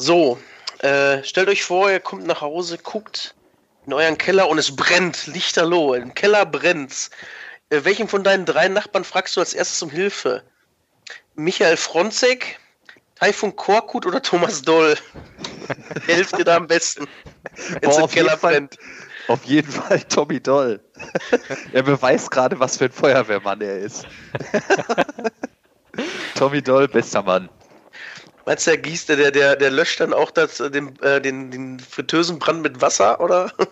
So, äh, stellt euch vor, ihr kommt nach Hause, guckt in euren Keller und es brennt, lichterloh. Im Keller brennt's. Äh, welchen von deinen drei Nachbarn fragst du als erstes um Hilfe? Michael Fronzek, Taifun Korkut oder Thomas Doll? Helft dir da am besten, wenn im Keller brennt. Auf jeden Fall Tommy Doll. er beweist gerade, was für ein Feuerwehrmann er ist. Tommy Doll, bester Mann. Meinst du, der gießt, der, der, der löscht dann auch das, den, äh, den, den Fritteusenbrand mit Wasser, oder?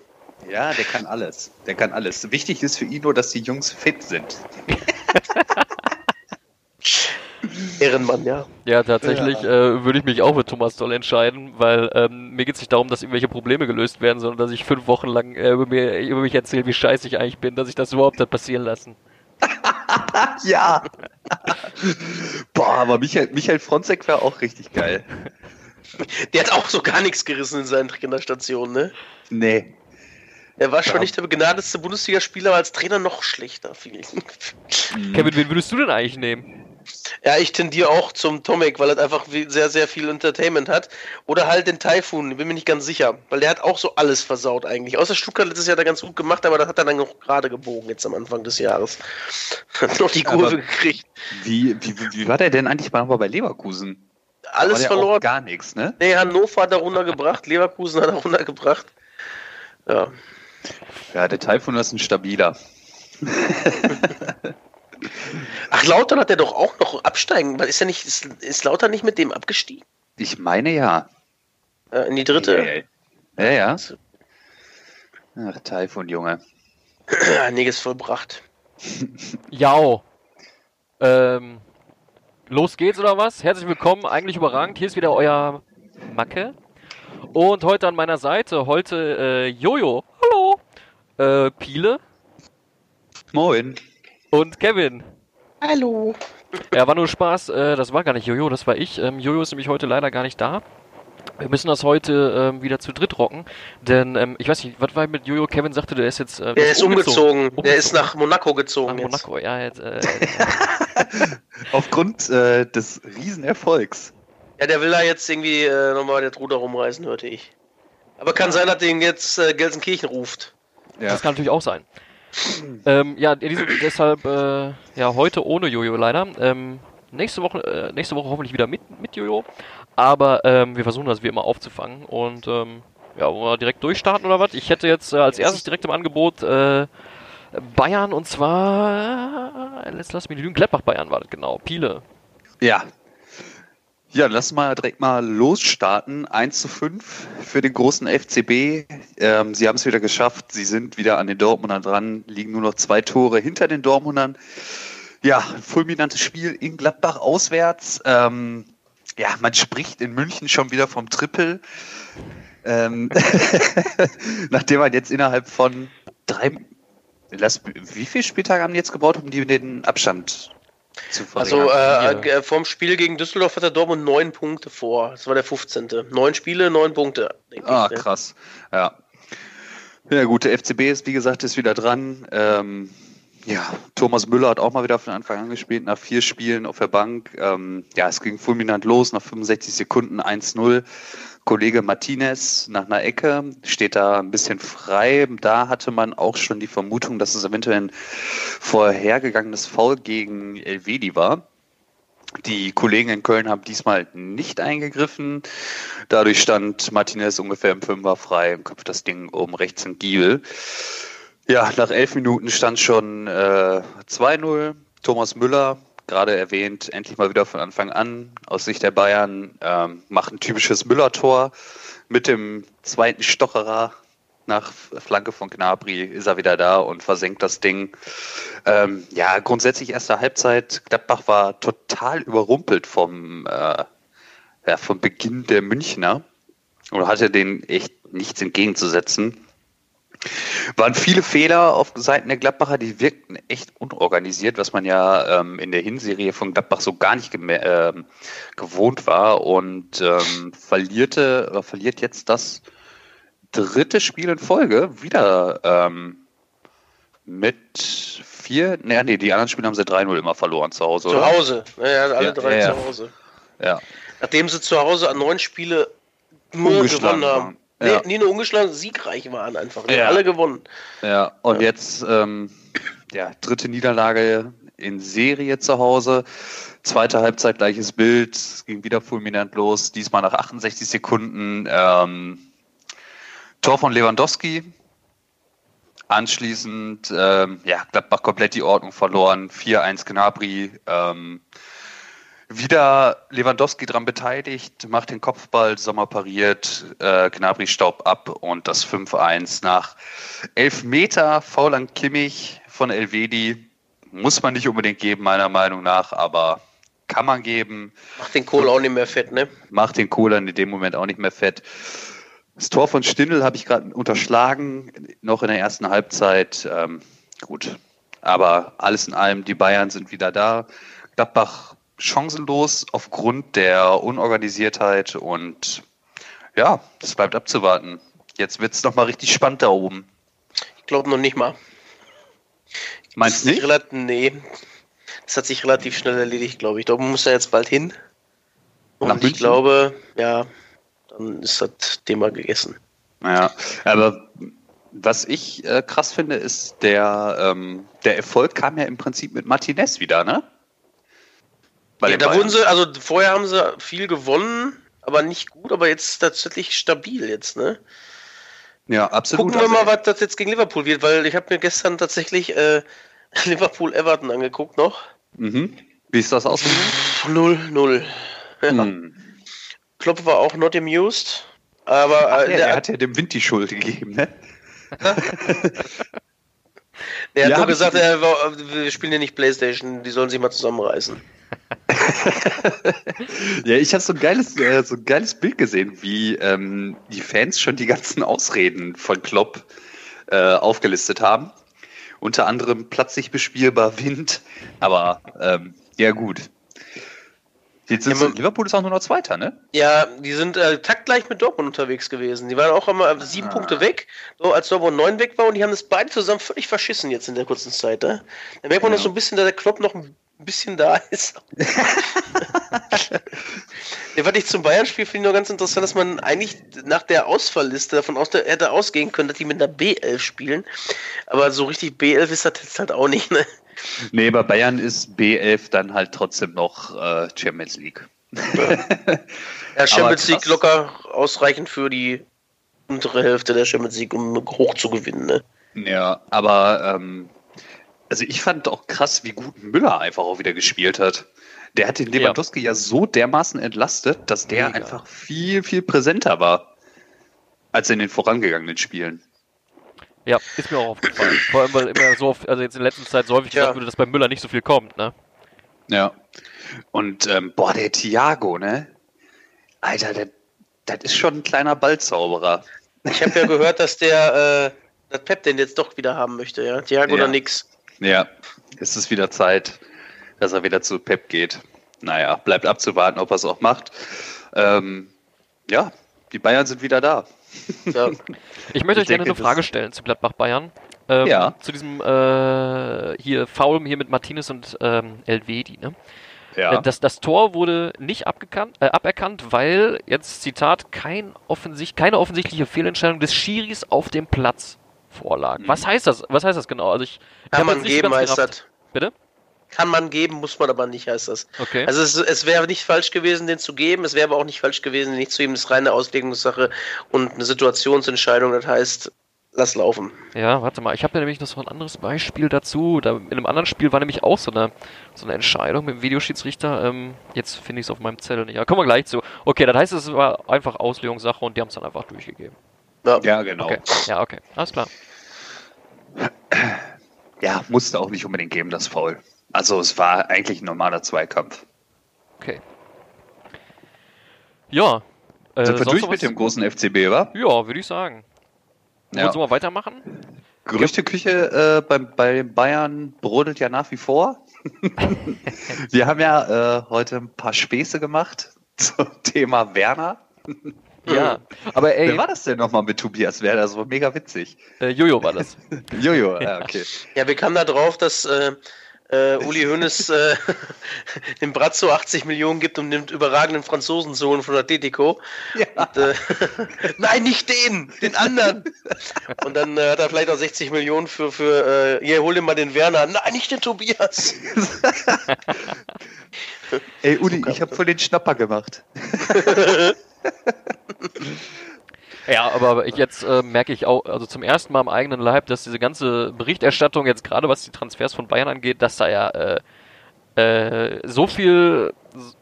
Ja, der kann alles. Der kann alles. Wichtig ist für ihn nur, dass die Jungs fit sind. Ehrenmann, ja. Ja, tatsächlich ja. Äh, würde ich mich auch mit Thomas Doll entscheiden, weil ähm, mir geht es nicht darum, dass irgendwelche Probleme gelöst werden, sondern dass ich fünf Wochen lang äh, über, mir, über mich erzähle, wie scheiße ich eigentlich bin, dass ich das überhaupt hat passieren lassen. ja. Boah, aber Michael, Michael Fronzek wäre auch richtig geil. Der hat auch so gar nichts gerissen in seinen Trainerstationen, ne? Nee. Er war schon ja. nicht der begnadetste Bundesligaspieler, aber als Trainer noch schlechter. Kevin, wen würdest du denn eigentlich nehmen? Ja, ich tendiere auch zum Tomek, weil er einfach sehr, sehr viel Entertainment hat. Oder halt den Typhoon, bin mir nicht ganz sicher. Weil der hat auch so alles versaut eigentlich. Außer Stuttgart letztes Jahr er ganz gut gemacht, aber das hat er dann noch gerade gebogen jetzt am Anfang des Jahres. hat noch die Kurve aber gekriegt. Wie, wie, wie war der denn eigentlich mal bei Leverkusen? Alles verloren. Gar nichts, ne? Nee, Hannover hat er runtergebracht, Leverkusen hat er runtergebracht. Ja. Ja, der Typhoon ist ein stabiler. Ach, Lautern hat er doch auch noch absteigen. Ist er nicht, ist, ist Lautern nicht mit dem abgestiegen? Ich meine ja. Äh, in die dritte? Ja, ja. Ach, Taifun, Junge. Einiges vollbracht. Ja. Ähm, los geht's oder was? Herzlich willkommen, eigentlich überragend. Hier ist wieder euer Macke. Und heute an meiner Seite, heute äh, Jojo. Hallo. Äh, Piele. Moin. Und Kevin. Hallo. Ja, war nur Spaß. Äh, das war gar nicht Jojo, das war ich. Ähm, Jojo ist nämlich heute leider gar nicht da. Wir müssen das heute ähm, wieder zu dritt rocken, denn ähm, ich weiß nicht, was war mit Jojo? Kevin sagte, der ist jetzt. Äh, der ist umgezogen. umgezogen. Der ist nach Monaco gezogen. Nach jetzt. Monaco, ja. Jetzt, äh, Aufgrund äh, des Riesenerfolgs. Ja, der will da jetzt irgendwie äh, nochmal der Ruder rumreißen, hörte ich. Aber kann sein, dass den jetzt äh, Gelsenkirchen ruft. Ja. Das kann natürlich auch sein ähm, ja, deshalb äh, ja heute ohne Jojo leider. Ähm, nächste Woche, äh, nächste Woche hoffentlich wieder mit, mit Jojo. Aber ähm, wir versuchen das wie immer aufzufangen und ähm, ja, wollen wir direkt durchstarten oder was? Ich hätte jetzt äh, als erstes direkt im Angebot äh, Bayern und zwar äh, let's lass mich lügen, Gladbach Bayern war das genau. Piele. Ja, ja, lass mal direkt mal losstarten. 1 zu 5 für den großen FCB. Ähm, sie haben es wieder geschafft. Sie sind wieder an den Dortmundern dran, liegen nur noch zwei Tore hinter den Dortmundern. Ja, fulminantes Spiel in Gladbach auswärts. Ähm, ja, man spricht in München schon wieder vom Triple. Ähm, nachdem man jetzt innerhalb von drei, lass, wie viele Spieltage haben die jetzt gebaut, um die den Abstand also äh, äh, vom Spiel gegen Düsseldorf hat der Dortmund neun Punkte vor. Das war der 15. Neun Spiele, neun Punkte. Ah, ich, krass. Ja. Ja, gut, der FCB ist, wie gesagt, ist wieder dran. Ähm, ja, Thomas Müller hat auch mal wieder von Anfang an gespielt, nach vier Spielen auf der Bank. Ähm, ja, es ging fulminant los, nach 65 Sekunden 1-0. Kollege Martinez nach einer Ecke steht da ein bisschen frei. Da hatte man auch schon die Vermutung, dass es eventuell ein vorhergegangenes Foul gegen Elvedi war. Die Kollegen in Köln haben diesmal nicht eingegriffen. Dadurch stand Martinez ungefähr im Fünfer frei und köpft das Ding oben rechts in Giebel. Ja, nach elf Minuten stand schon äh, 2-0. Thomas Müller gerade erwähnt, endlich mal wieder von Anfang an aus Sicht der Bayern, ähm, macht ein typisches Müller-Tor mit dem zweiten Stocherer nach Flanke von Gnabry ist er wieder da und versenkt das Ding. Ähm, ja, grundsätzlich erste Halbzeit. Gladbach war total überrumpelt vom, äh, ja, vom Beginn der Münchner und hatte denen echt nichts entgegenzusetzen. Waren viele Fehler auf Seiten der Gladbacher, die wirkten echt unorganisiert, was man ja ähm, in der Hinserie von Gladbach so gar nicht äh, gewohnt war und ähm, verlierte, äh, verliert jetzt das dritte Spiel in Folge wieder ähm, mit vier, nee, nee, die anderen Spiele haben sie 3-0 immer verloren zu Hause. Zu Hause, ja, alle ja, drei ja, zu Hause. Ja. Nachdem sie zu Hause an neun Spiele nur gewonnen haben. Waren. Nee, Ja. nie nur ungeschlagen, siegreich waren einfach. Die Ja. haben alle gewonnen. Ja, und jetzt ähm, ja, dritte Niederlage in Serie zu Hause. Zweite Halbzeit gleiches Bild, es ging wieder fulminant los, diesmal nach 68 Sekunden. Ähm, Tor von Lewandowski. Anschließend, ähm, ja, Gladbach komplett die Ordnung verloren. 4-1 Gnabry. Ähm, wieder Lewandowski dran beteiligt, macht den Kopfball, Sommer pariert, äh, Gnabry staubt ab und das 5-1 nach 11 Meter faul an Kimmich von Elvedi. Muss man nicht unbedingt geben, meiner Meinung nach, aber kann man geben. Macht den Kohl auch nicht mehr fett, ne? Macht den Kohler in dem Moment auch nicht mehr fett. Das Tor von Stindl habe ich gerade unterschlagen, noch in der ersten Halbzeit. Ähm, gut, aber alles in allem, die Bayern sind wieder da. Gladbach chancenlos aufgrund der Unorganisiertheit und ja, das bleibt abzuwarten. Jetzt wird es nochmal richtig spannend da oben. Ich glaube noch nicht mal. Meinst du nicht? Relat nee. Das hat sich relativ schnell erledigt, glaube ich. Da muss er jetzt bald hin. Und Nach ich München? glaube, ja, dann ist das Thema gegessen. Ja, aber was ich äh, krass finde, ist, der, ähm, der Erfolg kam ja im Prinzip mit Martinez wieder, ne? Ja, da Bayern. wurden sie, also vorher haben sie viel gewonnen, aber nicht gut, aber jetzt tatsächlich stabil jetzt, ne? Ja, absolut. Gucken wir Also, mal, was das jetzt gegen Liverpool wird, weil ich habe mir gestern tatsächlich äh, Liverpool-Everton angeguckt noch. Mhm. Wie ist das ausgegangen? 0-0. Ja. Hm. Klopp war auch not amused, aber Ach, äh, der, der, der hat ja dem Wind die Schuld gegeben, ne? der hat Ja, nur gesagt, war, wir spielen ja nicht Playstation, die sollen sich mal zusammenreißen. Ja, ich habe so ein geiles, äh, so ein geiles Bild gesehen, wie ähm, die Fans schon die ganzen Ausreden von Klopp äh, aufgelistet haben. Unter anderem platzig bespielbar Wind, aber ähm, ja gut. Jetzt ist Ja, Liverpool ist auch nur noch Zweiter, ne? Ja, die sind äh, taktgleich mit Dortmund unterwegs gewesen. Die waren auch immer sieben Punkte weg, so als Dortmund neun weg war und die haben das beide zusammen völlig verschissen jetzt in der kurzen Zeit. Ne? Da merkt man Ja. noch so ein bisschen, dass der Klopp noch ein bisschen da ist. ja, was ich zum Bayern-Spiel finde ich nur ganz interessant, dass man eigentlich nach der Ausfallliste davon aus, hätte ausgehen können, dass die mit einer B11 spielen. Aber so richtig B11 ist das jetzt halt auch nicht, ne? Nee, bei Bayern ist B11 dann halt trotzdem noch äh, Champions League. Ja, Champions. League locker ausreichend für die untere Hälfte der Champions League, um hoch zu gewinnen, ne? Ja, aber ähm, also ich fand auch krass, wie gut Müller einfach auch wieder gespielt hat. Der hat den Lewandowski ja, so dermaßen entlastet, dass der Mega. einfach viel, viel präsenter war als in den vorangegangenen Spielen. Ja, ist mir auch aufgefallen. Vor allem, weil immer so oft, also jetzt in letzter Zeit so häufig Ja. gesagt wurde, dass bei Müller nicht so viel kommt, ne? Ja. Und ähm, boah, der Thiago, ne? Alter, der, das ist schon ein kleiner Ballzauberer. Ich habe ja gehört, dass der, äh, dass Pep den jetzt doch wieder haben möchte, ja. Thiago Ja. oder nix. Ja, es ist wieder Zeit, dass er wieder zu Pep geht. Naja, bleibt abzuwarten, ob er es auch macht. Ähm, ja, die Bayern sind wieder da. Ja. Ich möchte Ich euch gerne eine Frage stellen zu Gladbach-Bayern. Ähm, Ja. Zu diesem äh, hier Foul hier mit Martinez und ähm, Elvedi, ne? Ja. Äh, Das, das Tor wurde nicht abgekannt, äh, aberkannt, weil, jetzt Zitat, kein offensicht, keine offensichtliche Fehlentscheidung des Schiris auf dem Platz vorlag. Was heißt das? Was heißt das genau? Also ich, Kann man geben, heißt das. Bitte? Kann man geben, muss man aber nicht, heißt das. Okay. Also es, es wäre nicht falsch gewesen, den zu geben, es wäre aber auch nicht falsch gewesen, den nicht zu geben. Das ist reine Auslegungssache und eine Situationsentscheidung, das heißt, lass laufen. Ja, warte mal, ich habe ja nämlich noch so ein anderes Beispiel dazu. Da, in einem anderen Spiel war nämlich auch so eine, so eine Entscheidung mit dem Videoschiedsrichter. Ähm, jetzt finde ich es auf meinem Zettel nicht. Ja, kommen wir gleich zu. Okay, das heißt, es war einfach Auslegungssache und die haben es dann einfach durchgegeben. Ja. ja, genau. Okay, ja, okay, alles klar. Ja, musste auch nicht unbedingt geben, das Foul. Also es war eigentlich ein normaler Zweikampf. Okay. Ja. Äh, Sind wir durch mit was? dem großen FCB, wa? Ja, würde ich sagen. Ja. Wollen wir mal weitermachen? Gerüchteküche äh, bei, bei Bayern brodelt ja nach wie vor. Wir haben ja äh, heute ein paar Späße gemacht zum Thema Werner. Ja. Aber ey, Wer war das denn nochmal mit Tobias Werner? Das war mega witzig. äh, Jojo war das. Jojo, ja, okay. Ja, wir kamen da drauf, dass äh, äh, Uli Hoeneß äh, dem Brazzo 80 Millionen gibt, um den überragenden Franzosen zu holen von Atletico. Ja. Und, äh, Nein, nicht den, den anderen. Und dann äh, hat er vielleicht auch 60 Millionen für, für äh, hier, hol dir mal den Werner. Nein, nicht den Tobias. Ey, Uli, ich habe voll den Schnapper gemacht. Ja, aber jetzt äh, merke ich auch, also zum ersten Mal am eigenen Leib, dass diese ganze Berichterstattung jetzt gerade was die Transfers von Bayern angeht, dass da ja äh, äh, so viel,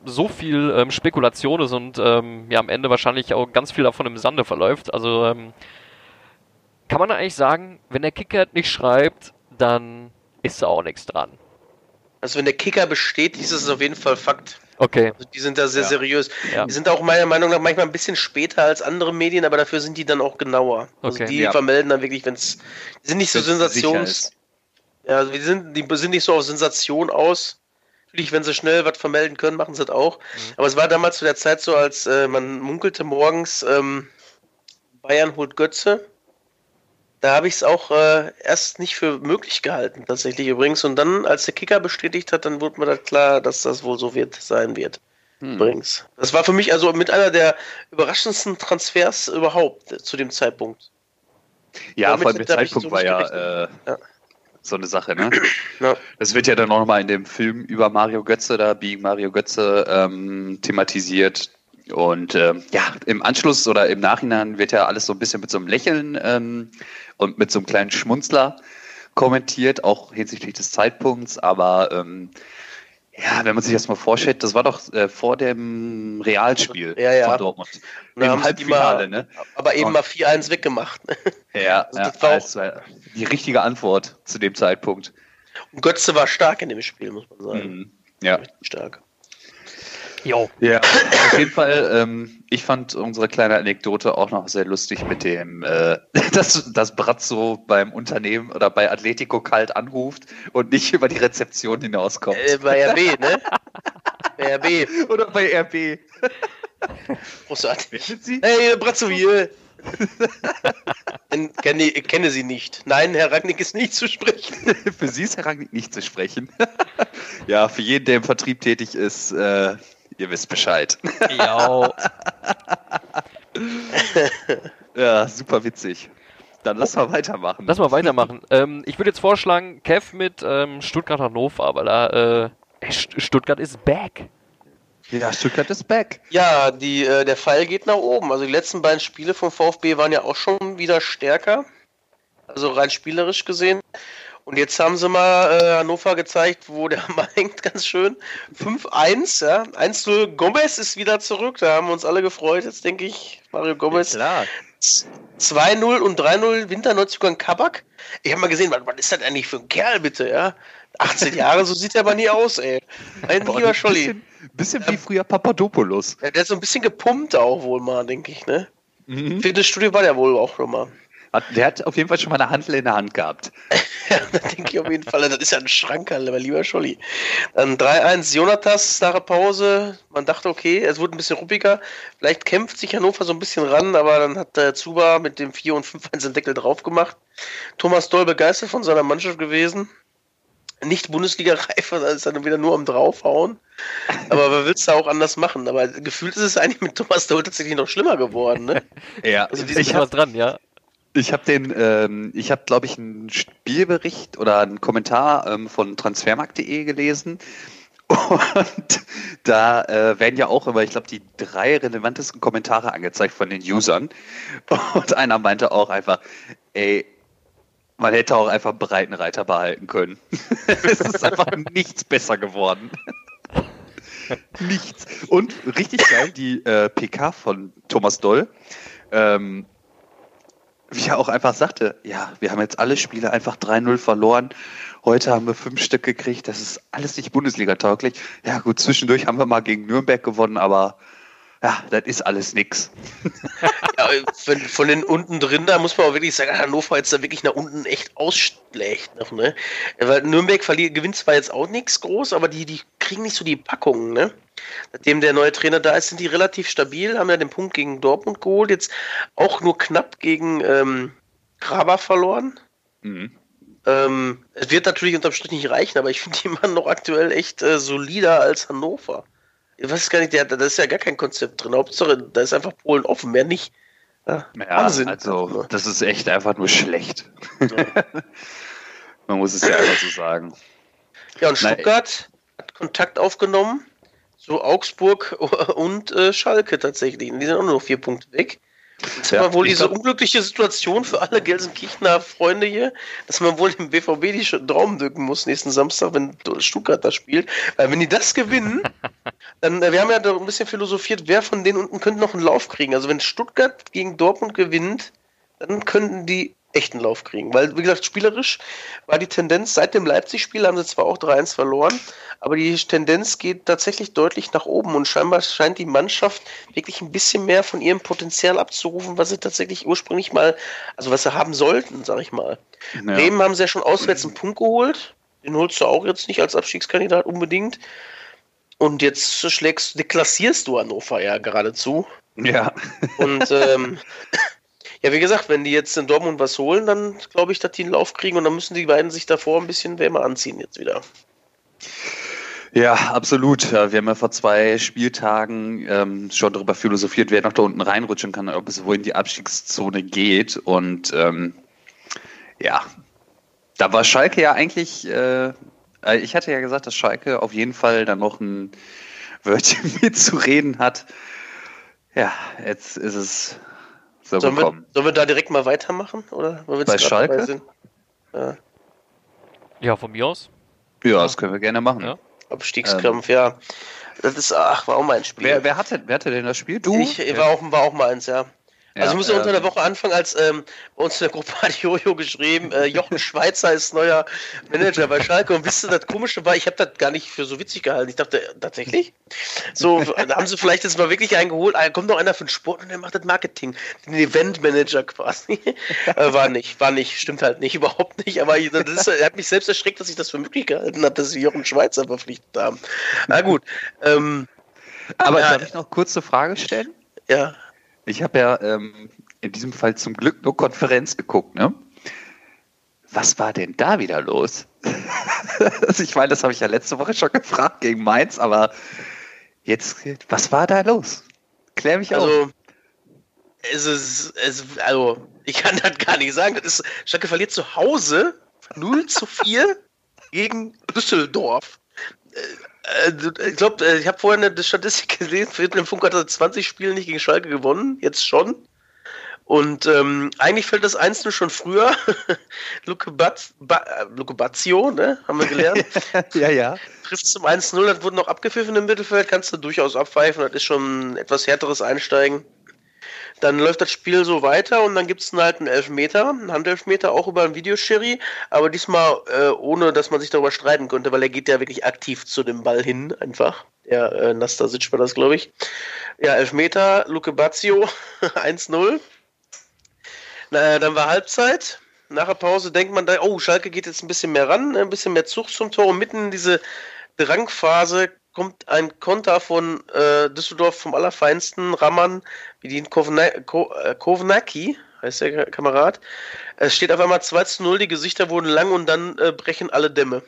so viel ähm, Spekulation ist und ähm, ja am Ende wahrscheinlich auch ganz viel davon im Sande verläuft. Also ähm, kann man eigentlich sagen, wenn der Kicker nicht schreibt, dann ist da auch nichts dran. Also wenn der Kicker besteht, ist es auf jeden Fall Fakt. Okay. Also die sind da sehr ja. seriös. Ja. Die sind auch meiner Meinung nach manchmal ein bisschen später als andere Medien, aber dafür sind die dann auch genauer. Also okay. die ja. vermelden dann wirklich, wenn es. Die sind nicht so Sensations. Ja, also die sind, die sind nicht so auf Sensation aus. Natürlich, wenn sie schnell was vermelden können, machen sie das auch. Mhm. Aber es war damals zu der Zeit so, als äh, man munkelte morgens, ähm, Bayern holt Götze da habe ich es auch äh, erst nicht für möglich gehalten, tatsächlich übrigens. Und dann, als der Kicker bestätigt hat, dann wurde mir das klar, dass das wohl so wird, sein wird. Hm. Übrigens. Das war für mich also mit einer der überraschendsten Transfers überhaupt äh, zu dem Zeitpunkt. Ja, vor allem der Zeitpunkt so war ja, äh, ja, so eine Sache, ne? Ja. Das wird ja dann auch nochmal in dem Film über Mario Götze, da Being Mario Götze, ähm, thematisiert. Und ähm, ja, im Anschluss oder im Nachhinein wird ja alles so ein bisschen mit so einem Lächeln ähm, und mit so einem kleinen Schmunzler kommentiert, auch hinsichtlich des Zeitpunkts. Aber ähm, ja, wenn man sich das mal vorstellt, das war doch äh, vor dem Realspiel ja, ja. von Dortmund. Im Halbfinale, mal, ne? Aber eben und, mal 4-1 weggemacht. Ja, also ja das war die richtige Antwort zu dem Zeitpunkt. Und Götze war stark in dem Spiel, muss man sagen. Mhm. Ja. Richtig stark. Jo. Ja, auf jeden Fall. Ähm, ich fand unsere kleine Anekdote auch noch sehr lustig mit dem, äh, dass, dass Brazzo beim Unternehmen oder bei Atletico kalt anruft und nicht über die Rezeption hinauskommt. Äh, bei RB, ne? bei RB. Oder bei RB. Großartig. Hey, Brazzo hier. kenne, kenne sie nicht. Nein, Herr Ragnick ist nicht zu sprechen. für Sie ist Herr Ragnick nicht zu sprechen. ja, für jeden, der im Vertrieb tätig ist, äh, Ihr wisst Bescheid. Ja. ja, super witzig. Dann lass mal weitermachen. Lass mal weitermachen. ähm, ich würde jetzt vorschlagen, Kev mit ähm, Stuttgart-Hannover, weil da äh, Stuttgart ist back. Ja, Stuttgart ist back. Ja, die, äh, der Pfeil geht nach oben. Also die letzten beiden Spiele vom VfB waren ja auch schon wieder stärker. Also rein spielerisch gesehen. Und jetzt haben sie mal äh, Hannover gezeigt, wo der Hammer hängt, ganz schön. 5-1, ja. 1-0. Gomez ist wieder zurück. Da haben wir uns alle gefreut. Jetzt denke ich, Mario Gomez. Ja, 2-0 und 3-0 Winterneuzugang Kabak. Ich habe mal gesehen, was, was, ist das eigentlich für ein Kerl, bitte, ja? 18 Jahre, so sieht er aber nie aus, ey. Mein Boah, lieber Scholli. Bisschen, bisschen wie früher Papadopoulos. Ja, der ist so ein bisschen gepumpt auch wohl mal, denke ich, ne? Mhm. Fitnessstudio war der wohl auch schon mal. Hat, der hat auf jeden Fall schon mal eine Handel in der Hand gehabt. ja, da denke ich auf jeden Fall, das ist ja ein Schrankerl, mein lieber Scholli. Dann 3-1 Jonatas nach der Pause. Man dachte, okay, es wurde ein bisschen ruppiger. Vielleicht kämpft sich Hannover so ein bisschen ran, aber dann hat der Zuba mit dem 4 und 5-1 den Deckel drauf gemacht. Thomas Doll begeistert von seiner Mannschaft gewesen. Nicht Bundesliga-reif, da ist dann wieder nur am draufhauen. Aber wer will es da auch anders machen? Aber gefühlt ist es eigentlich mit Thomas Doll tatsächlich noch schlimmer geworden, ne? ja, also ich was dran, ja. Ich habe den, ähm, ich habe, glaube ich, einen Spielbericht oder einen Kommentar ähm, von transfermarkt.de gelesen. Und da äh, werden ja auch immer, ich glaube, die drei relevantesten Kommentare angezeigt von den Usern. Und einer meinte auch einfach, ey, man hätte auch einfach Breitenreiter behalten können. es ist einfach nichts besser geworden. nichts. Und richtig geil, die äh, PK von Thomas Doll. Ähm, wie er auch einfach sagte, ja, wir haben jetzt alle Spiele einfach 3-0 verloren. Heute haben wir fünf Stück gekriegt. Das ist alles nicht Bundesliga-tauglich. Ja, gut, zwischendurch haben wir mal gegen Nürnberg gewonnen, aber ja, das ist alles nix. ja, von, von den unten drin, da muss man auch wirklich sagen, Hannover jetzt da wirklich nach unten echt ausschlägt ne? Weil Nürnberg gewinnt zwar jetzt auch nichts groß, aber die, die kriegen nicht so die Packungen, ne? Nachdem der neue Trainer da ist, sind die relativ stabil, haben ja den Punkt gegen Dortmund geholt, jetzt auch nur knapp gegen ähm, Graber verloren. Mhm. Ähm, es wird natürlich unterm Strich nicht reichen, aber ich finde die Mann noch aktuell echt äh, solider als Hannover. Ich weiß gar nicht, der, da ist ja gar kein Konzept drin. Hauptsache, da ist einfach Polen offen, mehr nicht. Ja, ja Wahnsinn. Also, das ist echt einfach nur schlecht. Ja. Man muss es ja einfach so sagen. Ja, und Stuttgart Nein. hat Kontakt aufgenommen zu Augsburg und äh, Schalke tatsächlich. Die sind auch nur noch vier Punkte weg. Jetzt ja, wohl diese glaub, unglückliche Situation für alle Gelsenkirchener Freunde hier, dass man wohl dem BVB die Daumen drücken muss nächsten Samstag, wenn Stuttgart da spielt. Weil wenn die das gewinnen, dann, äh, wir haben ja da ein bisschen philosophiert, wer von denen unten könnte noch einen Lauf kriegen. Also wenn Stuttgart gegen Dortmund gewinnt, dann könnten die echten Lauf kriegen. Weil, wie gesagt, spielerisch war die Tendenz, seit dem Leipzig-Spiel haben sie zwar auch 3-1 verloren, aber die Tendenz geht tatsächlich deutlich nach oben und scheinbar scheint die Mannschaft wirklich ein bisschen mehr von ihrem Potenzial abzurufen, was sie tatsächlich ursprünglich mal, also was sie haben sollten, sag ich mal. Ja. Bremen haben sie ja schon auswärts einen Punkt geholt. Den holst du auch jetzt nicht als Abstiegskandidat unbedingt. Und jetzt schlägst, deklassierst du Hannover ja geradezu. Ja. Und ähm, Ja, wie gesagt, wenn die jetzt in Dortmund was holen, dann glaube ich, dass die einen Lauf kriegen und dann müssen die beiden sich davor ein bisschen wärmer anziehen jetzt wieder. Ja, absolut. Wir haben ja vor zwei Spieltagen ähm, schon darüber philosophiert, wer noch da unten reinrutschen kann, ob es wohl in die Abstiegszone geht. Und ähm, ja, da war Schalke ja eigentlich, äh, äh ich hatte ja gesagt, dass Schalke auf jeden Fall dann noch ein Wörtchen mitzureden hat. Ja, jetzt ist es so sollen, wir, sollen wir da direkt mal weitermachen? Oder Bei Schalke? Ja. ja, von mir aus. Ja, das können wir gerne machen. Ja. Abstiegskampf, ähm. ja. Das ist, ach, war auch mein Spiel. Wer, wer, hatte, wer hatte denn das Spiel? Du? Ich, war auch, war auch meins, ja. Ja, also ich muss ja unter der Woche anfangen, als ähm, bei uns in der Gruppe hat Jojo geschrieben, äh, Jochen Schweizer ist neuer Manager bei Schalke. Und wisst ihr, das Komische war, ich habe das gar nicht für so witzig gehalten. Ich dachte, äh, tatsächlich? So, da haben sie vielleicht jetzt mal wirklich einen geholt. Ah, kommt noch einer für den Sport und der macht das Marketing. Den Eventmanager quasi. äh, war nicht, war nicht, stimmt halt nicht, überhaupt nicht. Aber das ist, er hat mich selbst erschreckt, dass ich das für möglich gehalten habe, dass sie Jochen Schweizer verpflichtet haben. Na gut. Ähm, aber ja, darf ich noch kurz eine Frage stellen? Ja. Ich habe ja ähm, in diesem Fall zum Glück nur Konferenz geguckt, ne? Was war denn da wieder los? Also ich meine, das habe ich ja letzte Woche schon gefragt gegen Mainz, aber jetzt, was war da los? Klär mich also, auf. Es ist, es, also, ich kann das gar nicht sagen. Das ist, Schalke verliert zu Hause 0 zu 4 gegen Düsseldorf. Äh, äh, ich glaube, äh, ich habe vorhin eine Statistik gesehen, Friedrich Funk hat 20 Spiele nicht gegen Schalke gewonnen, jetzt schon. Und ähm, eigentlich fällt das Einzelne schon früher. Luke, Bat, ba, Luke Bazio, ne? Haben wir gelernt. ja, ja. Trifft zum 1-0, das wurde noch abgepfiffen im Mittelfeld, kannst du durchaus abpfeifen, das ist schon ein etwas härteres Einsteigen. Dann läuft das Spiel so weiter und dann gibt es halt einen Elfmeter, einen Handelfmeter, auch über einen Videoschiri, aber diesmal äh, ohne, dass man sich darüber streiten könnte, weil er geht ja wirklich aktiv zu dem Ball hin, einfach. Der äh, Nastasic war das, glaube ich. Ja, Elfmeter, Luke Bazio, 1-0. Na, dann war Halbzeit. Nach der Pause denkt man da, oh, Schalke geht jetzt ein bisschen mehr ran, ein bisschen mehr Zug zum Tor. Und mitten in diese Drangphase kommt ein Konter von äh, Düsseldorf vom Allerfeinsten, Raman, wie Kovnacki, äh, heißt der Kamerad. Es steht auf einmal 2 zu 0, die Gesichter wurden lang und dann äh, brechen alle Dämme.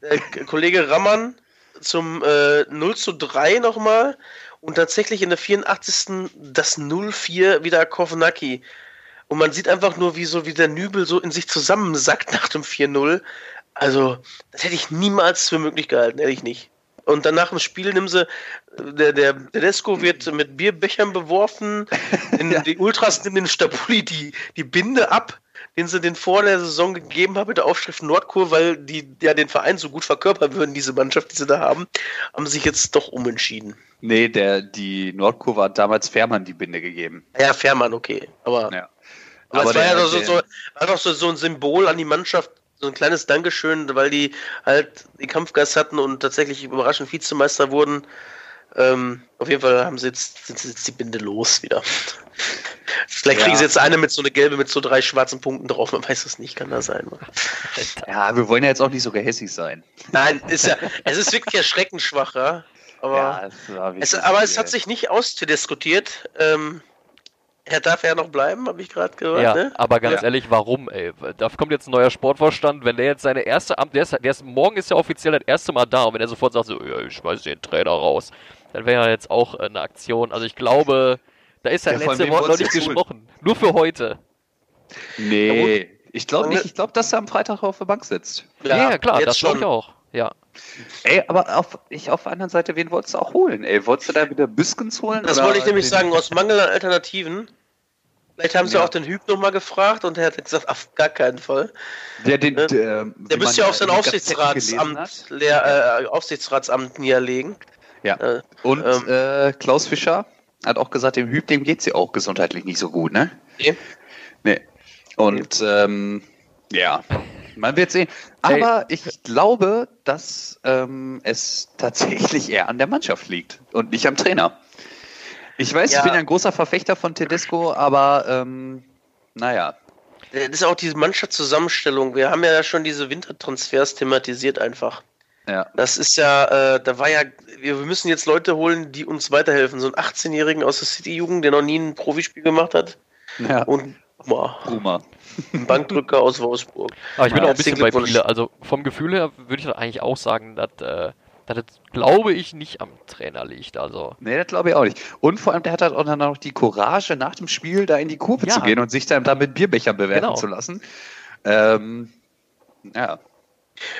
Der Kollege Raman zum äh, 0 zu 3 nochmal und tatsächlich in der 84. das 0-4 wieder Kovnacki. Und man sieht einfach nur, wie so wie der Nübel so in sich zusammensackt nach dem 4-0. Also, das hätte ich niemals für möglich gehalten, hätte ich nicht. Und dann nach dem Spiel nehmen sie, der, der Tedesco wird mit Bierbechern beworfen, in, ja. die Ultras nehmen den Stabuli die, die Binde ab, den sie den vor der Saison gegeben haben mit der Aufschrift Nordkur, weil die ja den Verein so gut verkörpern würden, diese Mannschaft, die sie da haben, haben sich jetzt doch umentschieden. Nee, der, die Nordkurve hat damals Fährmann die Binde gegeben. Ja, Fährmann, okay. Aber, ja. aber, aber es war ja so, so, so, so ein Symbol an die Mannschaft, so ein kleines Dankeschön, weil die halt die Kampfgeist hatten und tatsächlich überraschend Vizemeister wurden. Ähm, auf jeden Fall haben sie jetzt, sind sie jetzt die Binde los wieder. Vielleicht kriegen ja. sie jetzt eine mit so eine gelbe mit so drei schwarzen Punkten drauf. Man weiß es nicht, kann da sein. Ja, wir wollen ja jetzt auch nicht so gehässig sein. Nein, ist ja, es ist wirklich erschreckend schwach, ja. Aber, ja, es, aber es hat sich nicht ausdiskutiert. Ähm, Er darf ja noch bleiben, habe ich gerade gehört. Ja, ne? aber ganz Ja. ehrlich, warum, ey? Da kommt jetzt ein neuer Sportvorstand, wenn der jetzt seine erste Amt, der ist, der ist, morgen ist ja offiziell das erste Mal da und wenn er sofort sagt, so, ja, ich schmeiß den Trainer raus, dann wäre ja jetzt auch äh, eine Aktion. Also ich glaube, da ist Ja, allem, letzte Wort noch nicht gesprochen. Nur für heute. Nee, ich glaube nicht. Ich glaube, dass er am Freitag auf der Bank sitzt. Ja, klar, jetzt das glaube ich auch. Ja. Ey, aber auf, ich auf der anderen Seite, wen wolltest du auch holen? Ey, wolltest du da wieder Büskens holen? Das wollte ich nämlich sagen, aus Mangel an Alternativen. Vielleicht haben sie Ja. auch den Hüb nochmal gefragt und er hat gesagt, auf gar keinen Fall. Der, den, Ne? der, Der müsste ja auch sein Aufsichtsratsamt, leer, äh, Aufsichtsratsamt niederlegen. Ja. Äh, Und Ähm. äh, Klaus Fischer hat auch gesagt, dem Hüb, dem geht's ja auch gesundheitlich nicht so gut, ne? Nee. Nee. Und ähm, ja, man wird sehen. Aber ich glaube, dass ähm, es tatsächlich eher an der Mannschaft liegt und nicht am Trainer. Ich weiß, Ja. ich bin ja ein großer Verfechter von Tedesco, aber ähm, naja. Das ist auch diese Mannschaftszusammenstellung. Wir haben ja schon diese Wintertransfers thematisiert einfach. Ja. Das ist ja, äh, da war ja, wir müssen jetzt Leute holen, die uns weiterhelfen. So einen 18-Jährigen aus der City-Jugend, der noch nie ein Profispiel gemacht hat. ja. Und boah, Ruma. ein Bankdrücker aus Wolfsburg. Aber ich bin Ja, auch ein bisschen bei Viele. Also vom Gefühl her würde ich eigentlich auch sagen, dass, äh, dass das, glaube ich, nicht am Trainer liegt. Also Nee, das glaube ich auch nicht. Und vor allem, der hat halt auch dann noch die Courage, nach dem Spiel da in die Kurve Ja. zu gehen und sich dann da mit Bierbecher bewerfen Genau. zu lassen. Ähm, ja.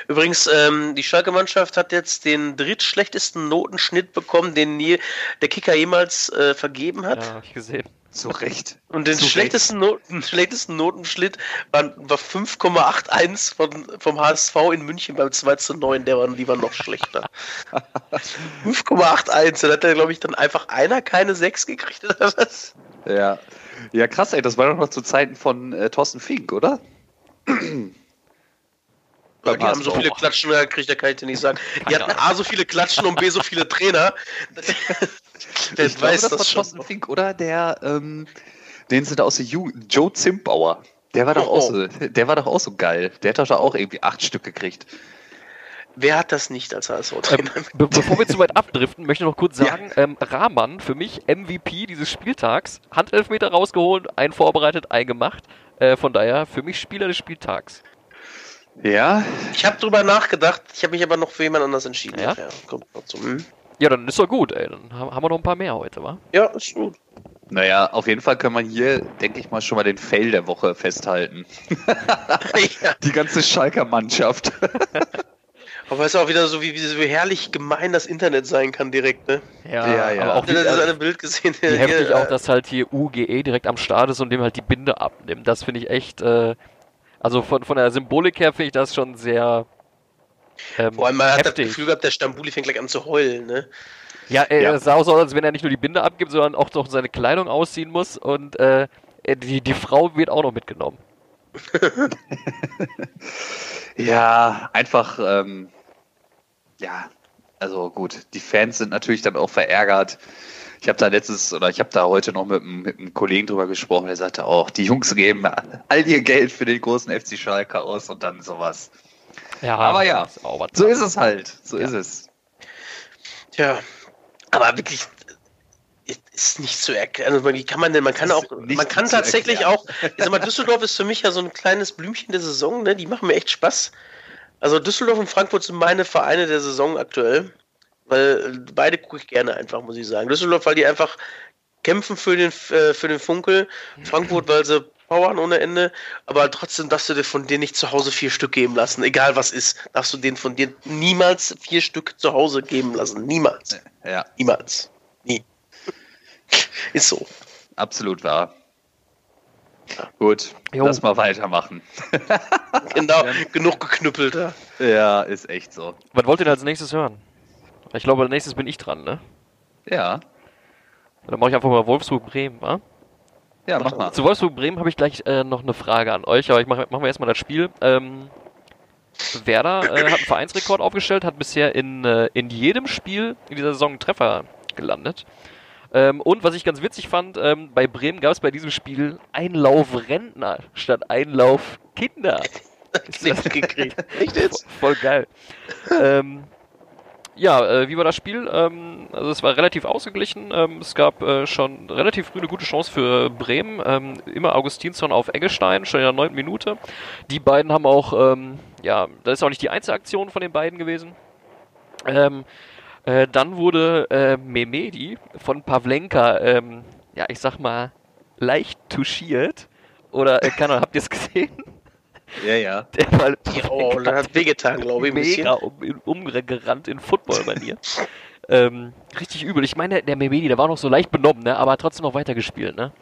Übrigens, ähm, die Schalke-Mannschaft hat jetzt den drittschlechtesten Notenschnitt bekommen, den je, der Kicker jemals äh, vergeben hat. ja, hab ich gesehen. Zu Recht. Und den Zu schlechtesten, Noten, schlechtesten Notenschnitt war, war 5,81 von, vom HSV in München beim 2 zu 9. Der war, die war noch schlechter. 5,81. Dann hat er, glaube ich, dann einfach einer keine 6 gekriegt oder was? Ja. Ja, krass, ey, das war doch noch zu Zeiten von äh, Thorsten Fink, oder? Ja, die haben so viele Klatschen gekriegt, da kann ich dir nicht sagen. Die hatten A so viele Klatschen und B so viele Trainer. Wer ich glaube, weiß das war das Thorsten schon. Fink, oder? Der, ähm, den sind aus der Jugend, Joe Zimbauer. Der war doch Oh. auch so, der war doch auch so geil. Der hat doch da auch irgendwie acht Stück gekriegt. Wer hat das nicht als Ähm, HSV-Trainer? be bevor wir zu weit abdriften, möchte ich noch kurz Ja. sagen, ähm, Rahman, für mich MVP dieses Spieltags, Handelfmeter rausgeholt, einen vorbereitet, einen gemacht. Äh, von daher, für mich Spieler des Spieltags. Ja, Ich habe drüber nachgedacht, ich habe mich aber noch für jemand anders entschieden. Ja? nachher. Kommt noch zum. Hm? Ja, dann ist doch gut, ey. Dann ha- haben wir noch ein paar mehr heute, wa? Ja, ist gut. naja, auf jeden Fall kann man hier, denke ich mal, schon mal den Fail der Woche festhalten. ja. Die ganze Schalker Mannschaft. Aber es ist auch wieder so, wie, wie so herrlich gemein das Internet sein kann direkt, ne? Ja, ja. Aber auch das äh, eine Bild gesehen? wie heftig äh, auch, dass halt hier UGE direkt am Start ist und dem halt die Binde abnimmt. Das finde ich echt, äh, also von, von der Symbolik her finde ich das schon sehr ähm, Vor allem, man hat das heftig. Gefühl gehabt, der Stambuli fängt gleich an zu heulen, ne? Ja, äh, Ja. es sah auch so aus, als wenn er nicht nur die Binde abgibt, sondern auch noch seine Kleidung ausziehen muss und äh, die, die Frau wird auch noch mitgenommen. Ja, einfach, ähm, ja, also gut, die Fans sind natürlich dann auch verärgert. Ich habe da letztes oder ich habe da heute noch mit, einem- mit einem Kollegen drüber gesprochen, der sagte auch, die Jungs geben all ihr Geld für den großen FC Schalke aus und dann sowas. Ja, Aber ja, ist So ist es halt, so Ja. ist es. Tja. Aber wirklich, ist- ist nicht zu erklären. Also, wie kann man denn, man kann auch, man kann tatsächlich erklären. auch, ich sag mal, Düsseldorf ist für mich ja so ein kleines Blümchen der Saison, ne? Die machen mir echt Spaß. Also Düsseldorf und Frankfurt sind meine Vereine der Saison aktuell. Weil äh, beide gucke ich gerne einfach, muss ich sagen. Düsseldorf, weil die einfach kämpfen für den, äh, für den Funkel. Frankfurt, weil sie powern ohne Ende. Aber trotzdem darfst du dir von dir nicht zu Hause vier Stück geben lassen. Egal was ist, darfst du den von dir niemals vier Stück zu Hause geben lassen. Niemals. Ja, Niemals. Nie. Ist so. absolut wahr. Gut, Jo. lass mal weitermachen. Genau. Genug geknüppelt. Ja. Ja, ist echt so. Was wollt ihr denn als nächstes hören? Ich glaube, als nächstes bin ich dran, ne? Ja, Dann mache ich einfach mal Wolfsburg-Bremen, wa? ja, mach mal. Zu Wolfsburg-Bremen habe ich gleich äh, noch eine Frage an euch, aber ich mache machen wir erstmal das Spiel. Ähm, Werder äh, hat einen Vereinsrekord aufgestellt, hat bisher in, äh, in jedem Spiel in dieser Saison einen Treffer gelandet. Ähm, und was ich ganz witzig fand, ähm, bei Bremen gab es bei diesem Spiel Einlauf Rentner statt Einlauf Kinder. Nicht gekriegt. Echt jetzt? Voll geil. ähm, ja, äh, wie war das Spiel? Ähm, also es war relativ ausgeglichen. Ähm, es gab äh, schon relativ früh eine gute Chance für Bremen. Ähm, immer Augustinsson auf Eggestein, schon in der neunten Minute. Die beiden haben auch, ähm, ja, das ist auch nicht die Einzelaktion von den beiden gewesen. Ähm, äh, dann wurde äh, Memedi von Pavlenka, ähm, ja, ich sag mal, leicht touchiert. Oder, äh, keine Ahnung, habt ihr es gesehen? Ja, ja. Der war Oh, hat wehgetan, glaube ich, ein bisschen. mega um, in- umgerannt in Football bei mir. ähm, richtig übel. Ich meine, der Memedi, der war noch so leicht benommen, ne? aber hat trotzdem noch weitergespielt. Ne?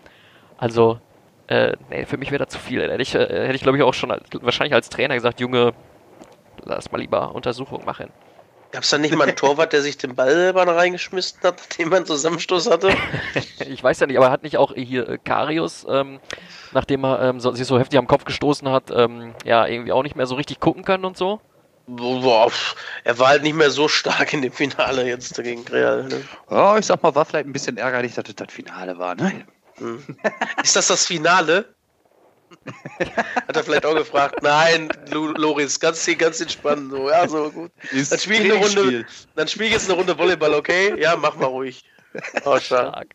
Also, äh, nee, für mich wäre das zu viel. Hätte ich, äh, hätte ich glaube ich, auch schon als, wahrscheinlich als Trainer gesagt, Junge, lass mal lieber Untersuchung machen. Gab es da nicht mal einen Torwart, der sich den Ball selber reingeschmissen hat, nachdem er einen Zusammenstoß hatte? Ich weiß ja nicht, aber hat nicht auch hier äh, Karius, ähm, nachdem er ähm, so, sich so heftig am Kopf gestoßen hat, ähm, ja, irgendwie auch nicht mehr so richtig gucken können und so? Boah, er war halt nicht mehr so stark in dem Finale jetzt gegen Real. Ne? Oh, ich sag mal, war vielleicht ein bisschen ärgerlich, dass es das Finale war, ne? Ist das das Finale? Hat er vielleicht auch gefragt. Nein, Loris, ganz, ganz entspannt. So, ja, so gut. Ist Dann spiele ich eine Runde, Trainingsspiel. dann spiele ich jetzt eine Runde Volleyball, okay? Ja, mach mal ruhig. Oh, stark. Stark.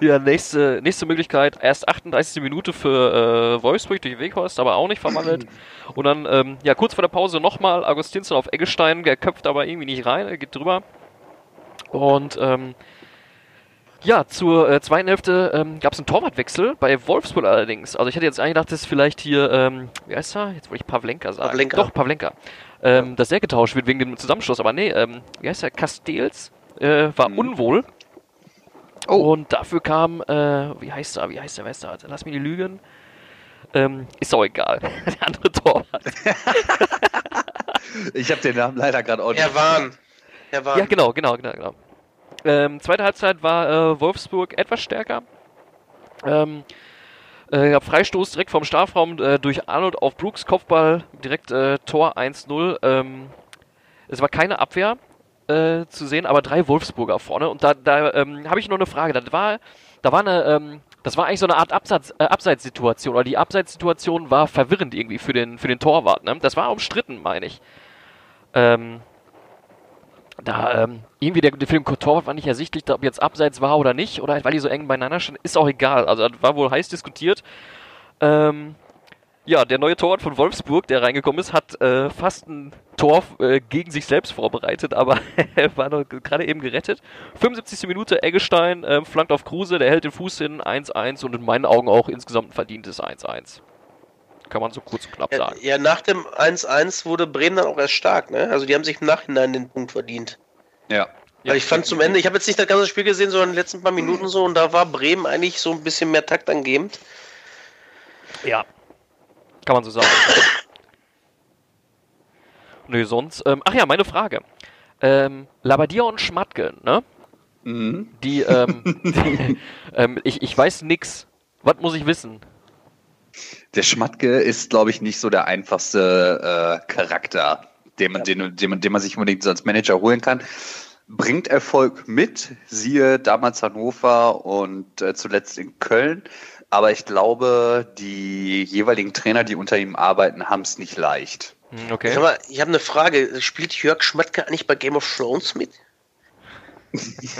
Ja, nächste, nächste Möglichkeit, erst 38. Minute für äh, Wolfsburg durch Weghorst, aber auch nicht verwandelt. Und dann, ähm, ja, kurz vor der Pause nochmal Augustinsson auf Eggestein, der köpft aber irgendwie nicht rein, er geht drüber. Und ähm, ja, zur äh, zweiten Hälfte ähm, gab es einen Torwartwechsel, bei Wolfsburg allerdings. Also ich hätte jetzt eigentlich gedacht, dass vielleicht hier, ähm, wie heißt er? Jetzt wollte ich Pavlenka sagen. Pavlenka. Doch, Pavlenka. Ähm, Dass der getauscht wird wegen dem Zusammenschluss, aber nee, ähm, wie heißt er? Castells äh, war Mhm. unwohl. Oh. Und dafür kam, äh, wie heißt er, wie heißt der, wer ist der? Lass mich nicht lügen. Ähm, ist auch egal. der andere Torwart. Ich habe den Namen leider gerade auch nicht. Herr Wahn. Herr Wahn. Ja, genau, genau, genau, genau. Ähm, zweite Halbzeit war äh, Wolfsburg etwas stärker. Ähm, äh, Freistoß direkt vom Strafraum äh, durch Arnold auf Brooks Kopfball, direkt äh, Tor 1-0. Ähm, es war keine Abwehr äh, zu sehen, aber drei Wolfsburger vorne. Und da, da ähm, habe ich noch eine Frage. Das war, da war eine, ähm, das war eigentlich so eine Art Absatz, äh, Abseitssituation. Oder die Abseitssituation war verwirrend irgendwie für den, für den Torwart. Ne? Das war umstritten, meine ich. Ähm, da ähm, irgendwie der, der den Torwart war nicht ersichtlich, ob jetzt abseits war oder nicht, oder weil die so eng beieinander standen, ist auch egal. Also das war wohl heiß diskutiert. Ähm, ja, der neue Torwart von Wolfsburg, der reingekommen ist, hat äh, fast ein Tor äh, gegen sich selbst vorbereitet, aber er war noch gerade eben gerettet. 75. Minute, Eggestein ähm, flankt auf Kruse, der hält den Fuß hin, 1-1 und in meinen Augen auch insgesamt ein verdientes 1-1. Kann man so kurz und knapp Ja, sagen. ja, nach dem 1-1 wurde Bremen dann auch erst stark, ne? Also die haben sich im Nachhinein den Punkt verdient. Ja. Weil ich fand zum Ende, ich habe jetzt nicht das ganze Spiel gesehen, sondern die letzten paar Minuten so, und da war Bremen eigentlich so ein bisschen mehr Takt angebend. Ja. Kann man so sagen. Nö, sonst. Ähm, ach ja, meine Frage. Ähm, Labadia und Schmatke, ne? Mhm. Die, ähm, die, ähm, ich, ich weiß nix. Was muss ich wissen? Der Schmatke ist, glaube ich, nicht so der einfachste äh, Charakter, den man, den, den, man, den man sich unbedingt so als Manager holen kann. Bringt Erfolg mit, siehe damals Hannover und äh, zuletzt in Köln. Aber ich glaube, die jeweiligen Trainer, die unter ihm arbeiten, haben es nicht leicht. Hm, okay. Mal, ich habe eine Frage. Spielt Jörg Schmatke eigentlich bei Game of Thrones mit?